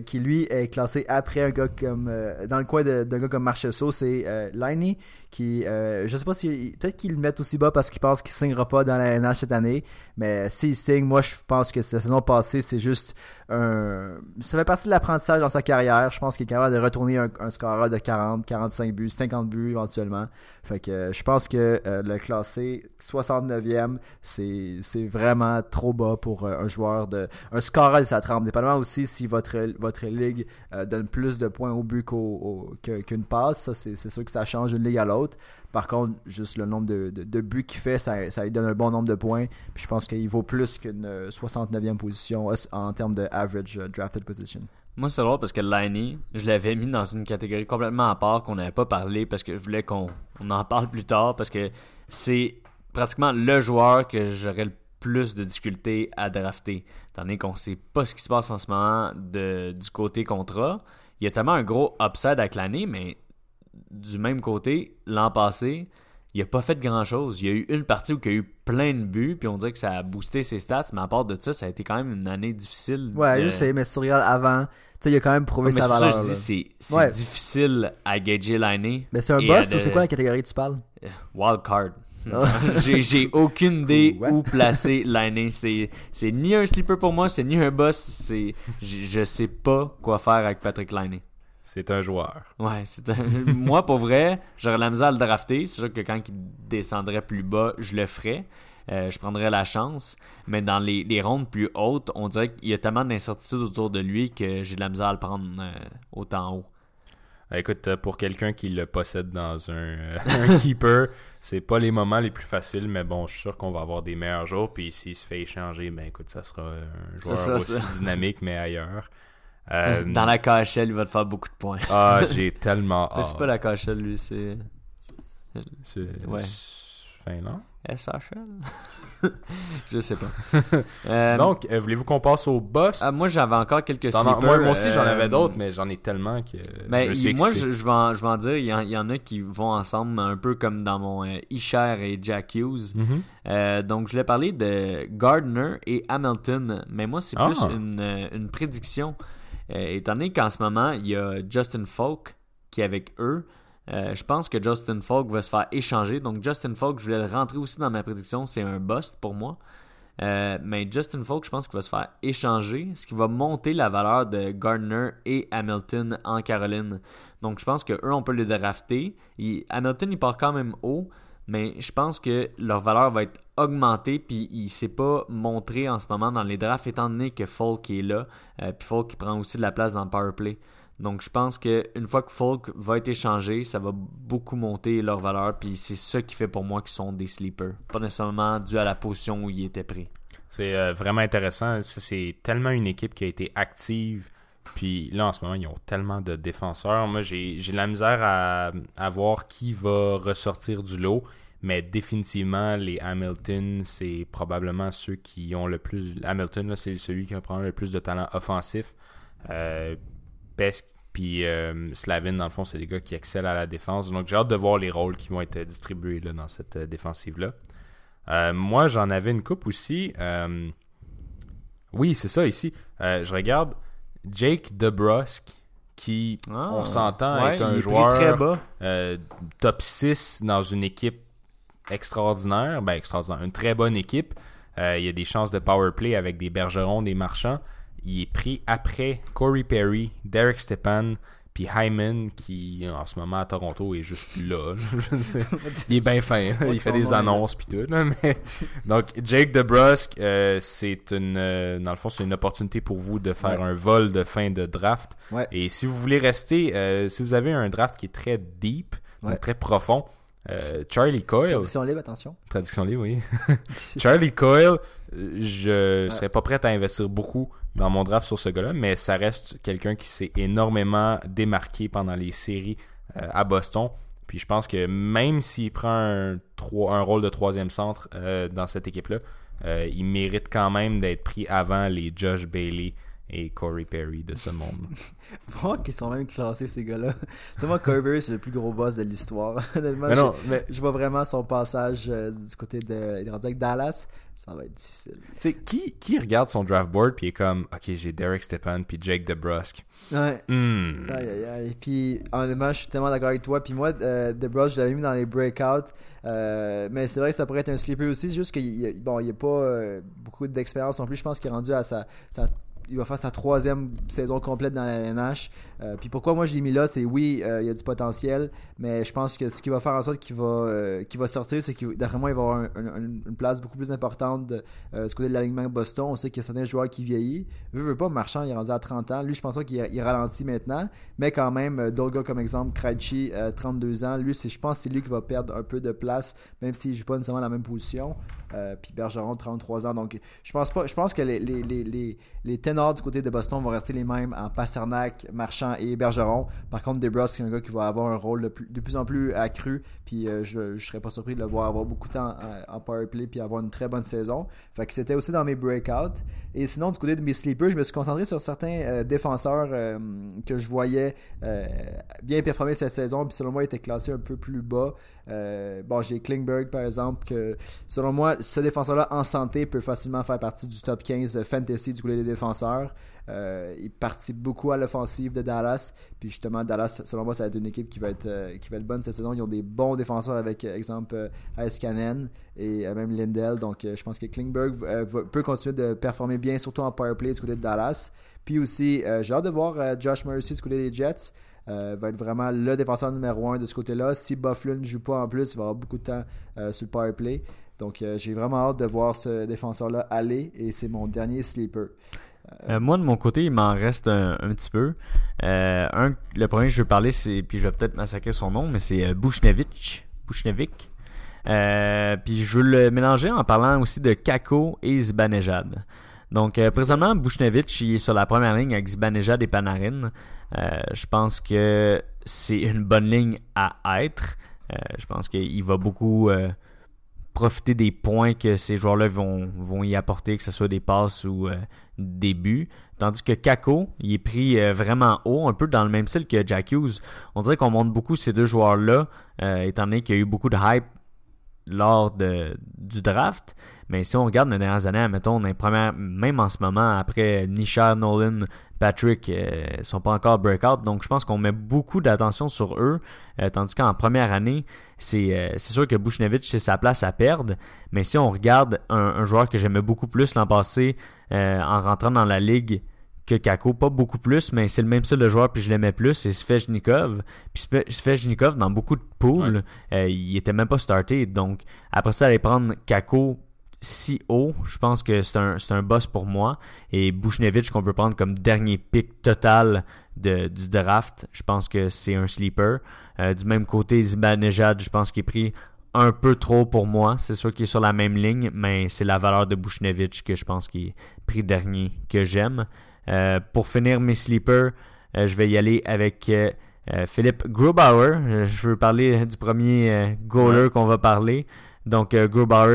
qui lui est classé après un gars comme, dans le coin d'un gars comme Marchesso, c'est Liney, qui, je sais pas si, peut-être qu'il le met aussi bas parce qu'il pense qu'il signera pas dans la NH cette année, mais s'il signe, moi je pense que sa saison passée, c'est juste un, ça fait partie de l'apprentissage dans sa carrière. Je pense qu'il est capable de retourner un, un scoreur de 40, 45 buts, 50 buts éventuellement. Fait que euh, je pense que euh, le classé 69e, c'est vraiment trop bas pour euh, un joueur de un scoreur de sa trempe. Dépendamment aussi si votre votre ligue donne plus de points au but qu'une passe, ça c'est sûr que ça change d'une ligue à l'autre. Par contre, juste le nombre de, de- buts qu'il fait, ça, ça lui donne un bon nombre de points. Puis je pense qu'il vaut plus qu'une euh, 69e position en termes de average drafted position. Moi, c'est drôle parce que Liney, je l'avais mis dans une catégorie complètement à part qu'on n'avait pas parlé parce que je voulais qu'on on en parle plus tard parce que c'est pratiquement le joueur que j'aurais le plus de difficultés à drafter. Étant donné qu'on sait pas ce qui se passe en ce moment de, du côté contrat. Il y a tellement un gros upside avec l'année, mais du même côté, l'an passé, il a pas fait grand chose. Il y a eu une partie où il y a eu plein de buts, puis on dirait que ça a boosté ses stats, mais à part de ça, ça a été quand même une année difficile. Ouais, de- je sais, mais regardes avant, tu sais, il a quand même prouvé Ouais, mais sa ça valeur. que je dis c'est Ouais. difficile à gager l'année. Mais c'est un boss ou c'est quoi la catégorie que tu parles? Wild card. Ah. *laughs* j'ai aucune idée où placer l'année. C'est ni un sleeper pour moi, c'est ni un boss. Je sais pas quoi faire avec Patrick Liney. C'est un joueur. Ouais, c'est un- *laughs* moi pour vrai, j'aurais la misère à le drafter. C'est sûr que quand il descendrait plus bas, je le ferais. Euh, je prendrais la chance. Mais dans les, les rondes plus hautes, on dirait qu'il y a tellement d'incertitudes autour de lui que j'ai de la misère à le prendre euh, autant haut. Euh, Écoute, euh, pour quelqu'un qui le possède dans un, euh, *laughs* un keeper, c'est pas les moments les plus faciles, mais bon, je suis sûr qu'on va avoir des meilleurs jours. Puis s'il se fait échanger, ben écoute, ça sera un joueur sera aussi ça. dynamique, mais ailleurs. Euh, Dans la KHL, il va te faire beaucoup de points. Ah, *laughs* j'ai tellement C'est hâte. pas la KHL, lui, c'est C'est- Ouais. c'est- Finlande. SHL? *laughs* je sais pas. *laughs* Euh, Donc, euh, voulez-vous qu'on passe au boss? Ah, moi, j'avais encore quelques sleepers. moi, moi aussi, j'en euh, avais d'autres, mais j'en ai tellement que je me suis il- moi, je, je vais en, je vais en dire, il y, en, il y en a qui vont ensemble, un peu comme dans mon euh, Isher et Jack Hughes. Mhm. Euh, donc, je voulais parler de Gardner et Hamilton, mais moi, c'est Ah. plus une, euh, une prédiction. Euh, étant donné qu'en ce moment, il y a Justin Falk qui est avec eux. Euh, je pense que Justin Falk va se faire échanger. Donc, Justin Falk, je voulais le rentrer aussi dans ma prédiction. C'est un bust pour moi. Euh, mais Justin Falk, je pense qu'il va se faire échanger, ce qui va monter la valeur de Gardner et Hamilton en Caroline. Donc, je pense que eux, on peut les drafter. Il- Hamilton, il part quand même haut, mais je pense que leur valeur va être augmentée, puis il s'est pas montré en ce moment dans les drafts, étant donné que Falk est là, euh, puis Falk qui prend aussi de la place dans le power play. Donc je pense que une fois que Falk va être échangé, ça va beaucoup monter leur valeur, puis c'est ça qui fait pour moi qu'ils sont des sleepers, pas nécessairement dû à la position où ils étaient pris. C'est euh, vraiment intéressant. C'est tellement une équipe qui a été active. Puis là, en ce moment, ils ont tellement de défenseurs. Moi, j'ai la misère à, à voir qui va ressortir du lot. Mais définitivement, les Hamilton, c'est probablement ceux qui ont le plus. Hamilton, c'est celui qui a probablement le plus de talent offensif. Euh, Pesk puis euh, Slavin, dans le fond, c'est des gars qui excellent à la défense. Donc, j'ai hâte de voir les rôles qui vont être distribués là, dans cette euh, défensive-là. Euh, moi, j'en avais une coupe aussi. Oui, c'est ça ici. Je regarde Jake DeBrusque, qui, Ah, on s'entend, ouais, est un est joueur très bas. euh, top 6 dans une équipe extraordinaire. Ben, extraordinaire. Une très bonne équipe. Euh, il y a des chances de power play avec des bergerons, des marchands. Il est pris après Corey Perry, Derek Stepan, puis Hyman, qui en ce moment à Toronto est juste là. *laughs* *laughs* Il est bien fin. là. Il fait des annonces puis tout. là, mais... *laughs* Donc, Jake DeBrusque, euh, c'est une, euh, dans le fond, c'est une opportunité pour vous de faire Ouais. un vol de fin de draft. Ouais. Et si vous voulez rester, euh, si vous avez un draft qui est très deep, donc très profond, euh, Charlie Coyle, Tradition libre, attention. traduction libre, oui. Charlie Coyle, je serais pas prêt à investir beaucoup dans mon draft sur ce gars-là, mais ça reste quelqu'un qui s'est énormément démarqué pendant les séries euh, à Boston. Puis je pense que même s'il prend un, rôle de troisième centre euh, dans cette équipe-là, euh, il mérite quand même d'être pris avant les Josh Bailey et Corey Perry de ce monde. *laughs* Voir qu'ils sont même classés, ces gars-là. C'est moi, Kerber, c'est le plus gros boss de l'histoire. *laughs* Honnêtement, mais je- non, mais je vois vraiment son passage euh, du côté de. Il est rendu avec Dallas. Ça va être difficile. tu sais, qui, qui regarde son draft board puis est comme, ok, j'ai Derek Stepan puis Jake DeBrusque. Ouais. Hmm. Aïe aïe aïe. Puis honnêtement, je suis tellement d'accord avec toi. Puis moi, euh, DeBrus, je l'avais mis dans les breakouts. Euh, mais c'est vrai que ça pourrait être un sleeper aussi. C'est juste qu'il y a- bon, il n'y a pas euh, beaucoup d'expérience non plus. Je pense qu'il est rendu à sa, sa- il va faire sa troisième saison complète dans la LNH. Euh, puis pourquoi moi je l'ai mis là, c'est oui, euh, il y a du potentiel, mais je pense que ce qui va faire en sorte qu'il va, euh, va sortir, c'est que d'après moi, il va avoir un- un- un- une place beaucoup plus importante euh, du côté de l'alignement Boston. On sait qu'il y a certains joueurs qui vieillissent. Veux, veux pas, Marchand, il est rendu à 30 ans. Lui, je pense pas qu'il il ralentit maintenant, mais quand même, d'autres gars comme exemple, Krejci, euh, 32 ans, lui, je pense que c'est lui qui va perdre un peu de place, même s'il joue pas nécessairement la même position. Puis Bergeron, 33 ans. Donc, je pense pas. Je pense que les, les, les, les, les 10 ténors du côté de Boston vont rester les mêmes en Pasternak, Marchand et Bergeron. Par contre, DeBrusque, c'est un gars qui va avoir un rôle de plus, en plus accru. Puis euh, je ne serais pas surpris de le voir avoir beaucoup de temps euh, en, power play puis avoir une très bonne saison. Fait que c'était aussi dans mes breakouts. Et sinon, du côté de mes sleepers, je me suis concentré sur certains euh, défenseurs que je voyais bien performer cette saison. Puis selon moi, ils étaient classés un peu plus bas. bon, j'ai Klingberg par exemple, que selon moi, ce défenseur-là en santé peut facilement faire partie du top 15 fantasy du côté des défenseurs. Euh, il participe beaucoup à l'offensive de Dallas. Puis justement, Dallas, selon moi, ça va être une équipe qui va être, euh, qui va être bonne cette saison. Ils ont des bons défenseurs avec, euh, exemple, Ice et même Lindell. Donc, je pense que Klingberg peut continuer de performer bien, surtout en power play du côté de Dallas. Puis aussi, j'ai hâte de voir Josh Mercy du côté des Jets. va être vraiment le défenseur numéro un de ce côté-là. Si Buffalo ne joue pas en plus, il va avoir beaucoup de temps sur le power play. Donc, j'ai vraiment hâte de voir ce défenseur-là aller et c'est mon dernier sleeper. Euh, moi, de mon côté, il m'en reste un, petit peu. Euh, un, le premier que je veux parler, c'est, puis je vais peut-être massacrer son nom, mais c'est euh, Bushnevich. Bushnevik. puis je veux le mélanger en parlant aussi de Kako et Zibanejad. Donc, présentement, Bushnevich, il est sur la première ligne avec Zibanejad et Panarin. je pense que c'est une bonne ligne à être. je pense qu'il va beaucoup profiter des points que ces joueurs-là vont, y apporter, que ce soit des passes ou euh, des buts. Tandis que Kako, il est pris euh, vraiment haut, un peu dans le même style que Jack Hughes. On dirait qu'on monte beaucoup ces deux joueurs-là, euh, étant donné qu'il y a eu beaucoup de hype lors du draft. Mais si on regarde les dernières années, mettons, même en ce moment, après Nisha, Nolan, Patrick, euh, sont pas encore breakout. Donc je pense qu'on met beaucoup d'attention sur eux. Euh, tandis qu'en première année, c'est euh, sûr que Bushnevich, c'est sa place à perdre. Mais si on regarde un, joueur que j'aimais beaucoup plus l'an passé en rentrant dans la ligue que Kako, pas beaucoup plus, mais c'est le même style de joueur, puis je l'aimais plus, c'est Svejnikov. Puis Svejnikov, dans beaucoup de pools, il était même pas starté. Donc, après ça, aller prendre Kako si haut, je pense que c'est un, un boss pour moi. Et Bushnevich, qu'on peut prendre comme dernier pick total de, du draft, je pense que c'est un sleeper. Euh, du même côté, Zibanejad, je pense qu'il est pris un peu trop pour moi. C'est sûr qu'il est sur la même ligne, mais c'est la valeur de Bushnevich que je pense qu'il est pris dernier que j'aime. Euh, pour finir mes sleepers, euh, je vais y aller avec Philippe Grubauer. je veux parler du premier goaler qu'on va parler. Donc, euh,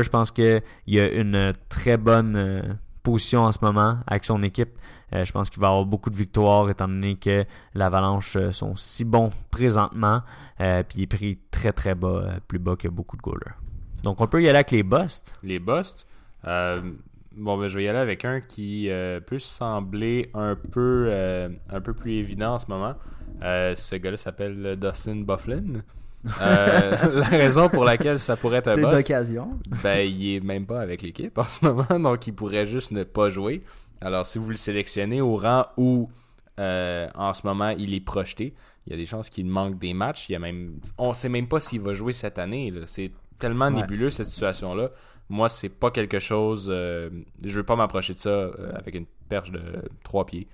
je pense qu'il a une très bonne euh, position en ce moment avec son équipe. Euh, je pense qu'il va avoir beaucoup de victoires étant donné que l'Avalanche sont si bons présentement. puis il est pris très très bas, plus bas que beaucoup de goalers. Donc on peut y aller avec les busts. Les busts. bon, ben, je vais y aller avec un qui peut sembler un peu, un peu plus évident en ce moment. ce gars-là s'appelle Dustin Bufflin. Euh, *laughs* la raison pour laquelle ça pourrait être un boss, ben il est même pas avec l'équipe en *laughs* ce moment, donc il pourrait juste ne pas jouer. Alors si vous le sélectionnez au rang où euh, en ce moment il est projeté, il y a des chances qu'il manque des matchs. Il y a même, on sait même pas s'il va jouer cette année. C'est tellement nébuleux cette situation-là. Moi, c'est pas quelque chose. Euh, je veux pas m'approcher de ça avec une perche de trois pieds.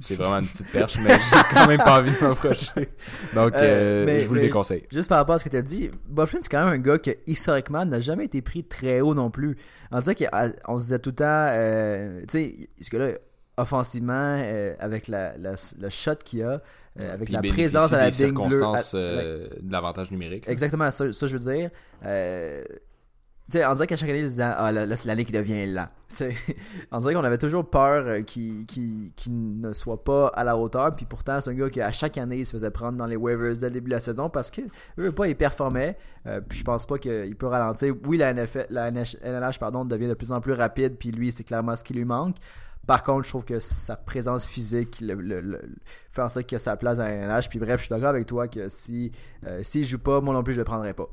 C'est vraiment une petite perche, mais j'ai quand même pas envie de m'approcher. Donc, euh, euh, je vous le déconseille. Juste par rapport à ce que tu as dit, Bufflin, c'est quand même un gars qui, historiquement, n'a jamais été pris très haut non plus. On disait qu'on se disait tout le temps, euh, tu sais, ce gars-là, offensivement, avec la, la, le shot qu'il a, avec la présence à la des circonstances de l'avantage numérique. Exactement, ça, ça, je veux dire on dirait qu'à chaque année, Ah, là, c'est l'année qui devient lent. *laughs* on dirait qu'on avait toujours peur euh, qu'il ne soit pas à la hauteur. Puis pourtant, c'est un gars qui, à chaque année, il se faisait prendre dans les waivers dès le début de la saison parce que, eux, pas, il performait. Euh, puis je pense pas qu'il peut ralentir. Oui, la, la NLH pardon, devient de plus en plus rapide. Puis lui, c'est clairement ce qui lui manque. Par contre, je trouve que sa présence physique le, fait en sorte a sa place dans la NLH. Puis bref, je suis d'accord avec toi que si euh, s'il joue pas, moi non plus, je le prendrais pas.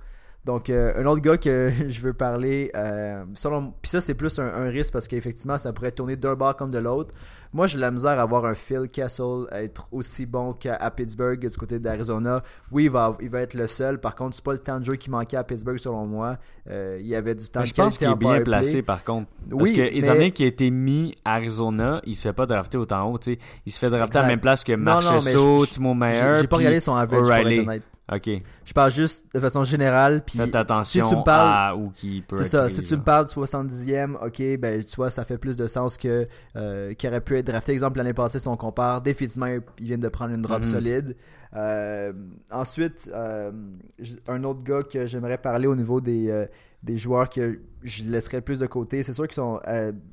Donc, euh, un autre gars que *laughs* je veux parler, euh, selon, puis ça, c'est plus un, risque parce qu'effectivement, ça pourrait tourner d'un bord comme de l'autre. Moi, j'ai la misère à voir un Phil Kessel être aussi bon qu'à Pittsburgh du côté d'Arizona. Oui, il va, il va être le seul. Par contre, c'est pas le temps de jeu qui manquait à Pittsburgh, selon moi. Euh, il y avait du temps mais Je pense qu'il est bien placé, par contre. Parce oui, que, étant donné qu'il a été mis à Arizona, il se fait pas drafter autant haut. Il se fait drafter à la même place que Marchessault, Timo Meyer. J'ai pas regardé son average, Ok. Je parle juste de façon générale. Puis Faites attention si tu me parles, à où qui peut C'est ça, si tu me parles de 70e, ok, ben tu vois, ça fait plus de sens que euh, qu'il aurait pu être drafté. Exemple, l'année passée, si on compare, définitivement, ils viennent de prendre une drop Mhm. solide. Euh, ensuite, euh, un autre gars que j'aimerais parler au niveau des, euh, des joueurs que je laisserais le plus de côté, c'est sûr qu'ils sont,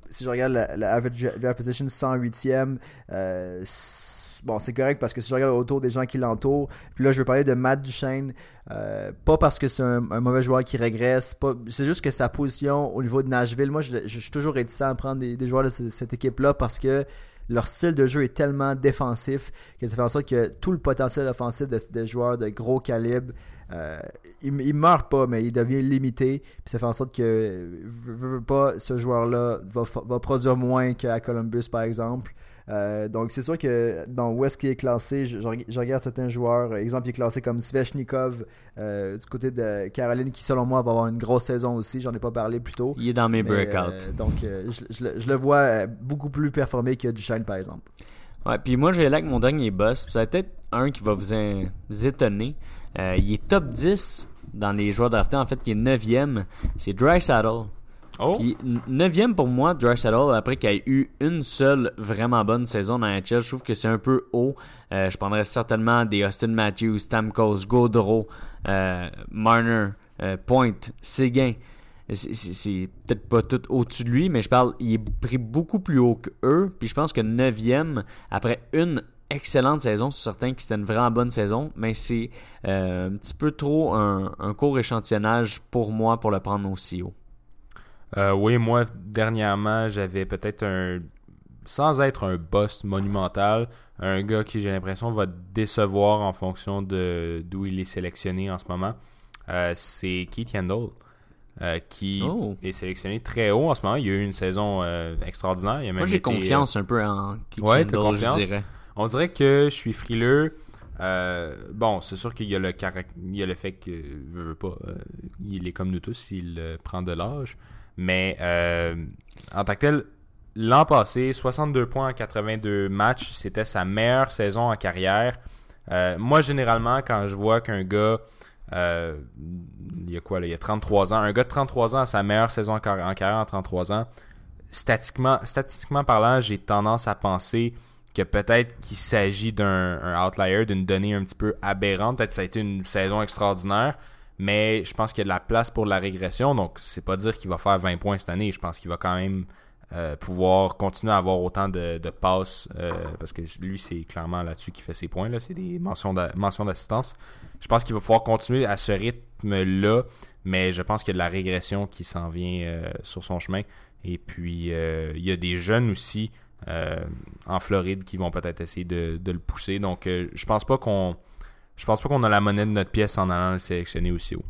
si je regarde la, la average draft position 108e, euh, c'est- bon, c'est correct parce que si je regarde autour des gens qui l'entourent, puis là, je veux parler de Matt Duchesne, euh, pas parce que c'est un, mauvais joueur qui régresse, c'est juste que sa position au niveau de Nashville, moi je, suis toujours réticent à prendre des, des joueurs de ce- cette équipe-là parce que leur style de jeu est tellement défensif que ça fait en sorte que tout le potentiel offensif de- des joueurs de gros calibre, euh, il, il pas, mais il devient limité. Puis ça fait en sorte que, ce joueur-là va, va produire moins qu'à Columbus, par exemple. Euh, donc c'est sûr que dans où est-ce qu'il est classé, je, je reg- je regarde certains joueurs. Exemple, il est classé comme Svechnikov euh, du côté de Caroline, qui selon moi va avoir une grosse saison aussi. J'en ai pas parlé plus tôt. Il est dans mes Mais, breakouts. euh, donc euh, je, je le- je le vois euh, beaucoup plus performer que Duchesne, par exemple. Ouais, puis moi, je vais aller avec mon dernier boss. Ça va peut-être un qui va vous, in- vous étonner. Euh, il est top 10 dans les joueurs draftés. En fait, il est 9e. C'est Dry Saddle. Oh! Puis 9e pour moi, Dry Saddle, après qu'il ait eu une seule vraiment bonne saison dans la NHL, je trouve que c'est un peu haut. Euh, je prendrais certainement des Austin Matthews, Stamkos, Gaudreau, euh, Marner, euh, Point, Séguin. C'est- C'est c'est peut-être pas tout au-dessus de lui, mais je parle, il est pris beaucoup plus haut que eux. Puis je pense que 9e, après une excellente saison, sur certains qui c'était une vraiment bonne saison, mais c'est un petit peu trop un, un court échantillonnage pour moi pour le prendre aussi haut. Euh, oui, moi, dernièrement, j'avais peut-être un. Sans être un boss monumental, un gars qui, j'ai l'impression, va décevoir en fonction de d'où il est sélectionné en ce moment. Euh, c'est Keith Yandel, euh, qui Oh. est sélectionné très haut en ce moment. Il a eu une saison euh, extraordinaire. Il a même Moi, j'ai été, confiance un peu en Keith Ouais, je dirais. on dirait que je suis frileux. Euh, bon, c'est sûr qu'il y a le carac- il y a le fait que veut, veut pas, euh, il est comme nous tous, il prend de l'âge. Mais euh, en tant que tel, l'an passé, 62 points en 82 matchs, c'était sa meilleure saison en carrière. Euh, moi, généralement, quand je vois qu'un gars, euh, il y a quoi là, il y a 33 ans, un gars de 33 ans a sa meilleure saison en, car- en carrière en 33 ans, statistiquement, parlant, j'ai tendance à penser que peut-être qu'il s'agit d'un un outlier, d'une donnée un petit peu aberrante. Peut-être que ça a été une saison extraordinaire, mais je pense qu'il y a de la place pour la régression. Donc, c'est pas dire qu'il va faire 20 points cette année. Je pense qu'il va quand même euh, pouvoir continuer à avoir autant de, passes euh, parce que lui, c'est clairement là-dessus qu'il fait ses points. Là. C'est des mentions d'a- mentions d'assistance. Je pense qu'il va pouvoir continuer à ce rythme-là, mais je pense qu'il y a de la régression qui s'en vient euh, sur son chemin. Et puis, il y a des jeunes aussi en Floride qui vont peut-être essayer de, de le pousser. Donc, je pense pas qu'on je pense pas qu'on a la monnaie de notre pièce en allant le sélectionner aussi haut.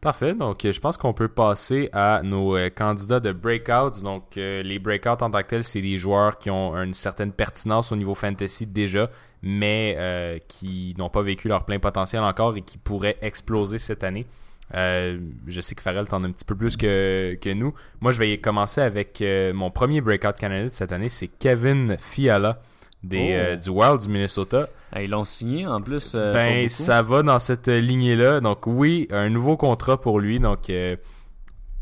Parfait, donc euh, je pense qu'on peut passer à nos euh, candidats de breakouts. Donc euh, les breakouts en tant que tels, c'est des joueurs qui ont une certaine pertinence au niveau fantasy déjà, mais euh, qui n'ont pas vécu leur plein potentiel encore et qui pourraient exploser cette année. Je sais que Farrell t'en a un petit peu plus que, que nous. Moi, je vais commencer avec mon premier breakout candidate cette année, c'est Kevin Fiala des, Oh. du Wild du Minnesota. Ils l'ont signé en plus. euh, Ben, ça va dans cette lignée-là. Donc, oui, un nouveau contrat pour lui. Donc, euh,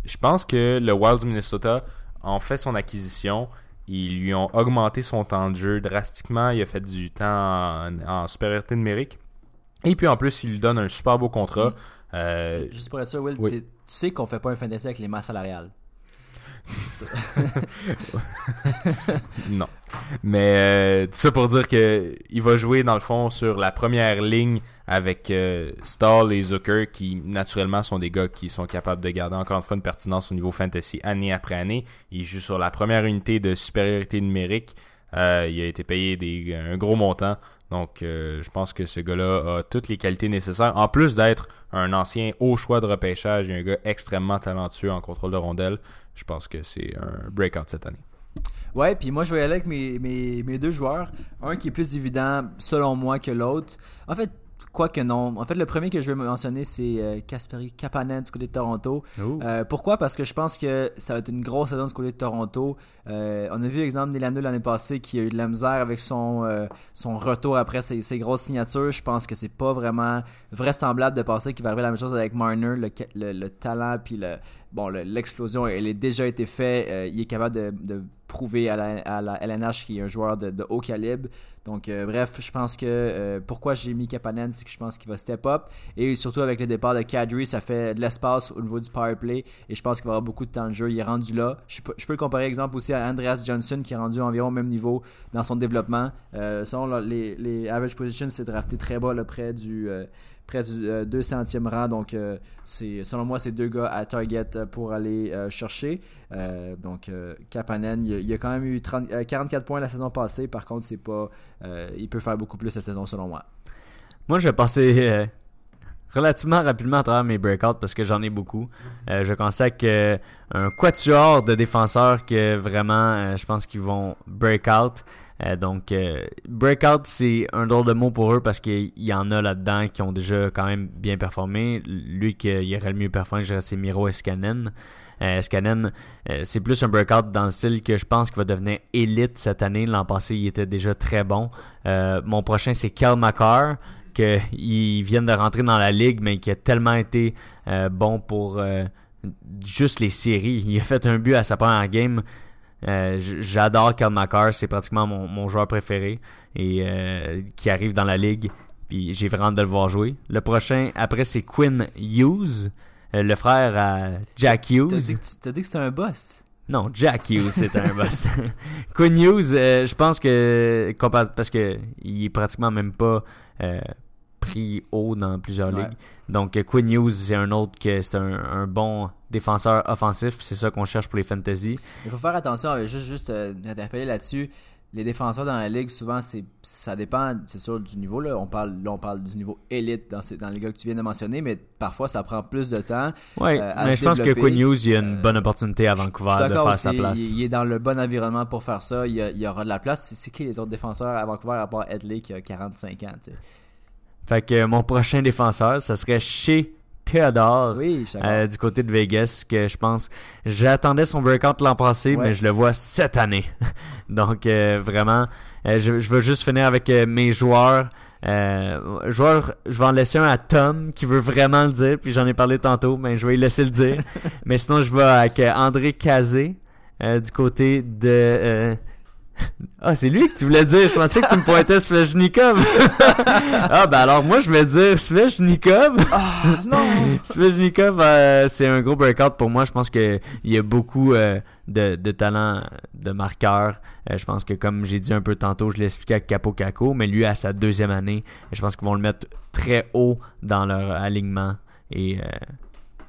je pense que le Wild du Minnesota en fait son acquisition. Ils lui ont augmenté son temps de jeu drastiquement. Il a fait du temps en, en supériorité numérique. Et puis, en plus, il lui donne un super beau contrat. Mm. Euh, Juste pour être sûr, Will, oui. tu sais qu'on fait pas un fantasy avec les masses salariales. *laughs* Non. Mais euh, ça pour dire que il va jouer dans le fond sur la première ligne avec euh, Stahl et Zucker qui naturellement sont des gars qui sont capables de garder encore une fois une pertinence au niveau fantasy année après année. Il joue sur la première unité de supériorité numérique. Euh, il a été payé un gros montant. Donc euh, je pense que ce gars-là a toutes les qualités nécessaires. En plus d'être un ancien haut choix de repêchage et un gars extrêmement talentueux en contrôle de rondelle, je pense que c'est un breakout cette année. Ouais, puis moi je vais y aller avec mes, mes, mes deux joueurs. Un qui est plus évident selon moi que l'autre. En fait, quoi que non. En fait, le premier que je veux mentionner, c'est euh, Kasperi Kapanen du côté de Toronto. Ouh. Euh, pourquoi? Parce que je pense que ça va être une grosse saison du côté de Toronto. Euh, on a vu l'exemple Nilano l'année passée qui a eu de la misère avec son, euh, son retour après ses, ses grosses signatures. Je pense que c'est pas vraiment vraisemblable de penser qu'il va arriver la même chose avec Marner. Le, le, le talent puis le, bon, le- l'explosion, elle a déjà été faite. Euh, il est capable de, prouver à la, LNH qu'il est un joueur de, haut calibre. Donc, euh, bref, je pense que euh, pourquoi j'ai mis Kapanen, c'est que je pense qu'il va step up. Et surtout avec le départ de Kadri, ça fait de l'espace au niveau du power play. Et je pense qu'il va avoir beaucoup de temps de jeu. Il est rendu là. Je peux, le comparer, exemple, aussi à Andreas Johnson, qui est rendu environ au même niveau dans son développement. Selon les, les average positions, c'est drafté très bas, là, près du. Près du euh, 200e rang. Donc, euh, selon moi, c'est deux gars à target euh, pour aller euh, chercher. Donc, Kapanen, il, a- quand même eu 30 euh, 44 points la saison passée. Par contre, c'est pas, il peut faire beaucoup plus cette saison, selon moi. Moi, je vais passer relativement rapidement à travers mes breakouts parce que j'en ai beaucoup. Je constate un quatuor de défenseurs que vraiment, je pense qu'ils vont breakout. Euh, donc, euh, breakout, c'est un drôle de mot pour eux parce qu'il y en a là-dedans qui ont déjà quand même bien performé. Lui qui il aurait le mieux performé, c'est Miro Escanen. Euh, Escanen, euh, c'est plus un breakout dans le style que je pense qu'il va devenir élite cette année. L'an passé, il était déjà très bon. Euh, mon prochain, c'est Kel McCarr, qu'il vient de rentrer dans la ligue, mais qui a tellement été euh, bon pour euh, juste les séries. Il a fait un but à sa première game. Euh, J'adore Kel McCarr, c'est pratiquement mon, mon joueur préféré et euh, qui arrive dans la ligue. Puis j'ai vraiment hâte de le voir jouer. Le prochain, après, c'est Quinn Hughes, euh, le frère à Jack Hughes. T'as dit, que tu- t'as dit que c'était un bust. Non, Jack Hughes, c'est un bust. *laughs* Quinn Hughes, euh, je pense que parce que il est pratiquement même pas pris haut dans plusieurs Ouais. ligues. Donc Quinn Hughes, c'est un autre que c'est un, un bon défenseur offensif, c'est ça qu'on cherche pour les fantasy. Il faut faire attention, euh, juste, juste euh, d'interpeller là-dessus. Les défenseurs dans la ligue, souvent, c'est ça dépend, c'est sûr, du niveau. Là. On, parle, là, on parle du niveau élite dans, dans les gars que tu viens de mentionner, mais parfois, ça prend plus de temps. Ouais, Euh, mais je pense que. Quinn Hughes, il y a une bonne opportunité à Vancouver de faire aussi, sa place. Il, il est dans le bon environnement pour faire ça. Il y, a- il y aura de la place. C'est- qui les autres défenseurs à Vancouver à part Edley qui a 45 ans, tu sais? Fait que mon prochain défenseur, ça serait chez Oui, d'accord. Euh, du côté de Vegas, que je pense, j'attendais son breakout l'an passé, Ouais. mais je le vois cette année. *laughs* Donc euh, vraiment, euh, je, je veux juste finir avec mes joueurs. Joueurs, je vais en laisser un à Tom qui veut vraiment le dire, puis j'en ai parlé tantôt, mais je vais lui laisser le dire. *laughs* mais sinon, je vais avec André Cazé du côté de. Ah, c'est lui que tu voulais dire. Je pensais que tu me pointais Svechnikov. *laughs* ah, ben alors moi, je vais dire Svechnikov. Ah, non! *laughs* Svechnikov, euh, c'est un gros breakout pour moi. Je pense qu'il y a beaucoup euh, de, de talent de marqueur. Euh, je pense que, comme j'ai dit un peu tantôt, je l'ai expliqué avec Capo Caco, mais lui, à sa deuxième année, je pense qu'ils vont le mettre très haut dans leur alignement. Et euh,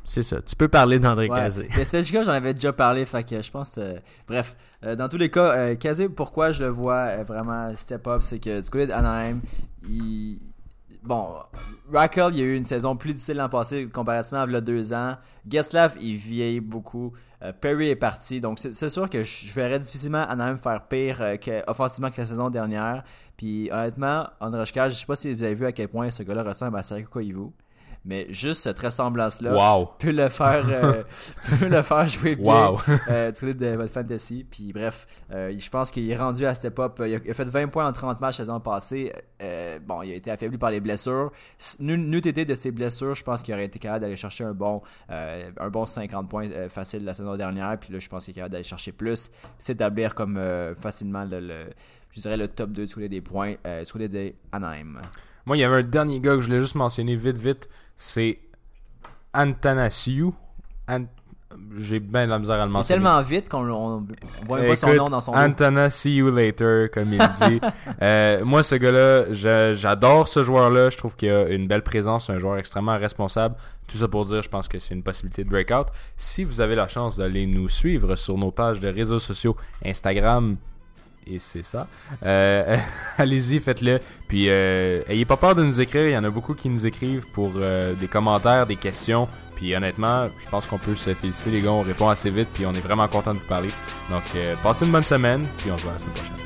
c'est ça. Tu peux parler d'André Ouais. Cazé. Mais Svechnikov, j'en avais déjà parlé, fait que je pense. euh, bref, Euh, dans tous les cas, euh, Kazé, pourquoi je le vois euh, vraiment step up, c'est que du côté d'Anaheim, il. Bon, Raquel, il y a eu une saison plus difficile l'an passé comparativement à il y a deux ans. Geslav, il vieillit beaucoup. Perry est parti. Donc, c'est sûr que je verrais difficilement Anaheim faire pire que, offensivement que la saison dernière. Puis, honnêtement, Andrejka, je sais pas si vous avez vu à quel point ce gars-là ressemble à Sergio Koivu. Mais juste cette ressemblance-là Wow. peut le faire euh, *laughs* peut le faire jouer bien Wow. euh, du côté de votre fantasy puis bref euh, je pense qu'il est rendu à step up il a, il a fait 20 points en 30 matchs la saison passée Euh, bon il a été affaibli par les blessures n'eût été de ses blessures je pense qu'il aurait été capable d'aller chercher un bon euh, un bon 50 points euh, facile la saison dernière puis là je pense qu'il est capable d'aller chercher plus s'établir comme euh, facilement le, le- je dirais le top 2 du côté des points euh, du côté des Anaheim Moi, il y avait un dernier gars que je voulais juste mentionner vite, vite. C'est Antanasiu. Ant- J'ai bien de la misère à le mentionner. tellement vite qu'on on, on voit même pas son nom dans son nom Antana, see you later, comme il dit. *laughs* Euh, moi, ce gars-là, j'adore ce joueur-là. Je trouve qu'il a une belle présence, un joueur extrêmement responsable. Tout ça pour dire, je pense que c'est une possibilité de breakout. Si vous avez la chance d'aller nous suivre sur nos pages de réseaux sociaux, Instagram, et c'est ça, euh, *laughs* allez-y, faites-le. Puis, euh, ayez pas peur de nous écrire. Il y en a beaucoup qui nous écrivent pour euh, des commentaires, des questions. Puis honnêtement, je pense qu'on peut se féliciter les gars, on répond assez vite, puis on est vraiment content de vous parler. Donc, euh, passez une bonne semaine, puis on se voit la semaine prochaine.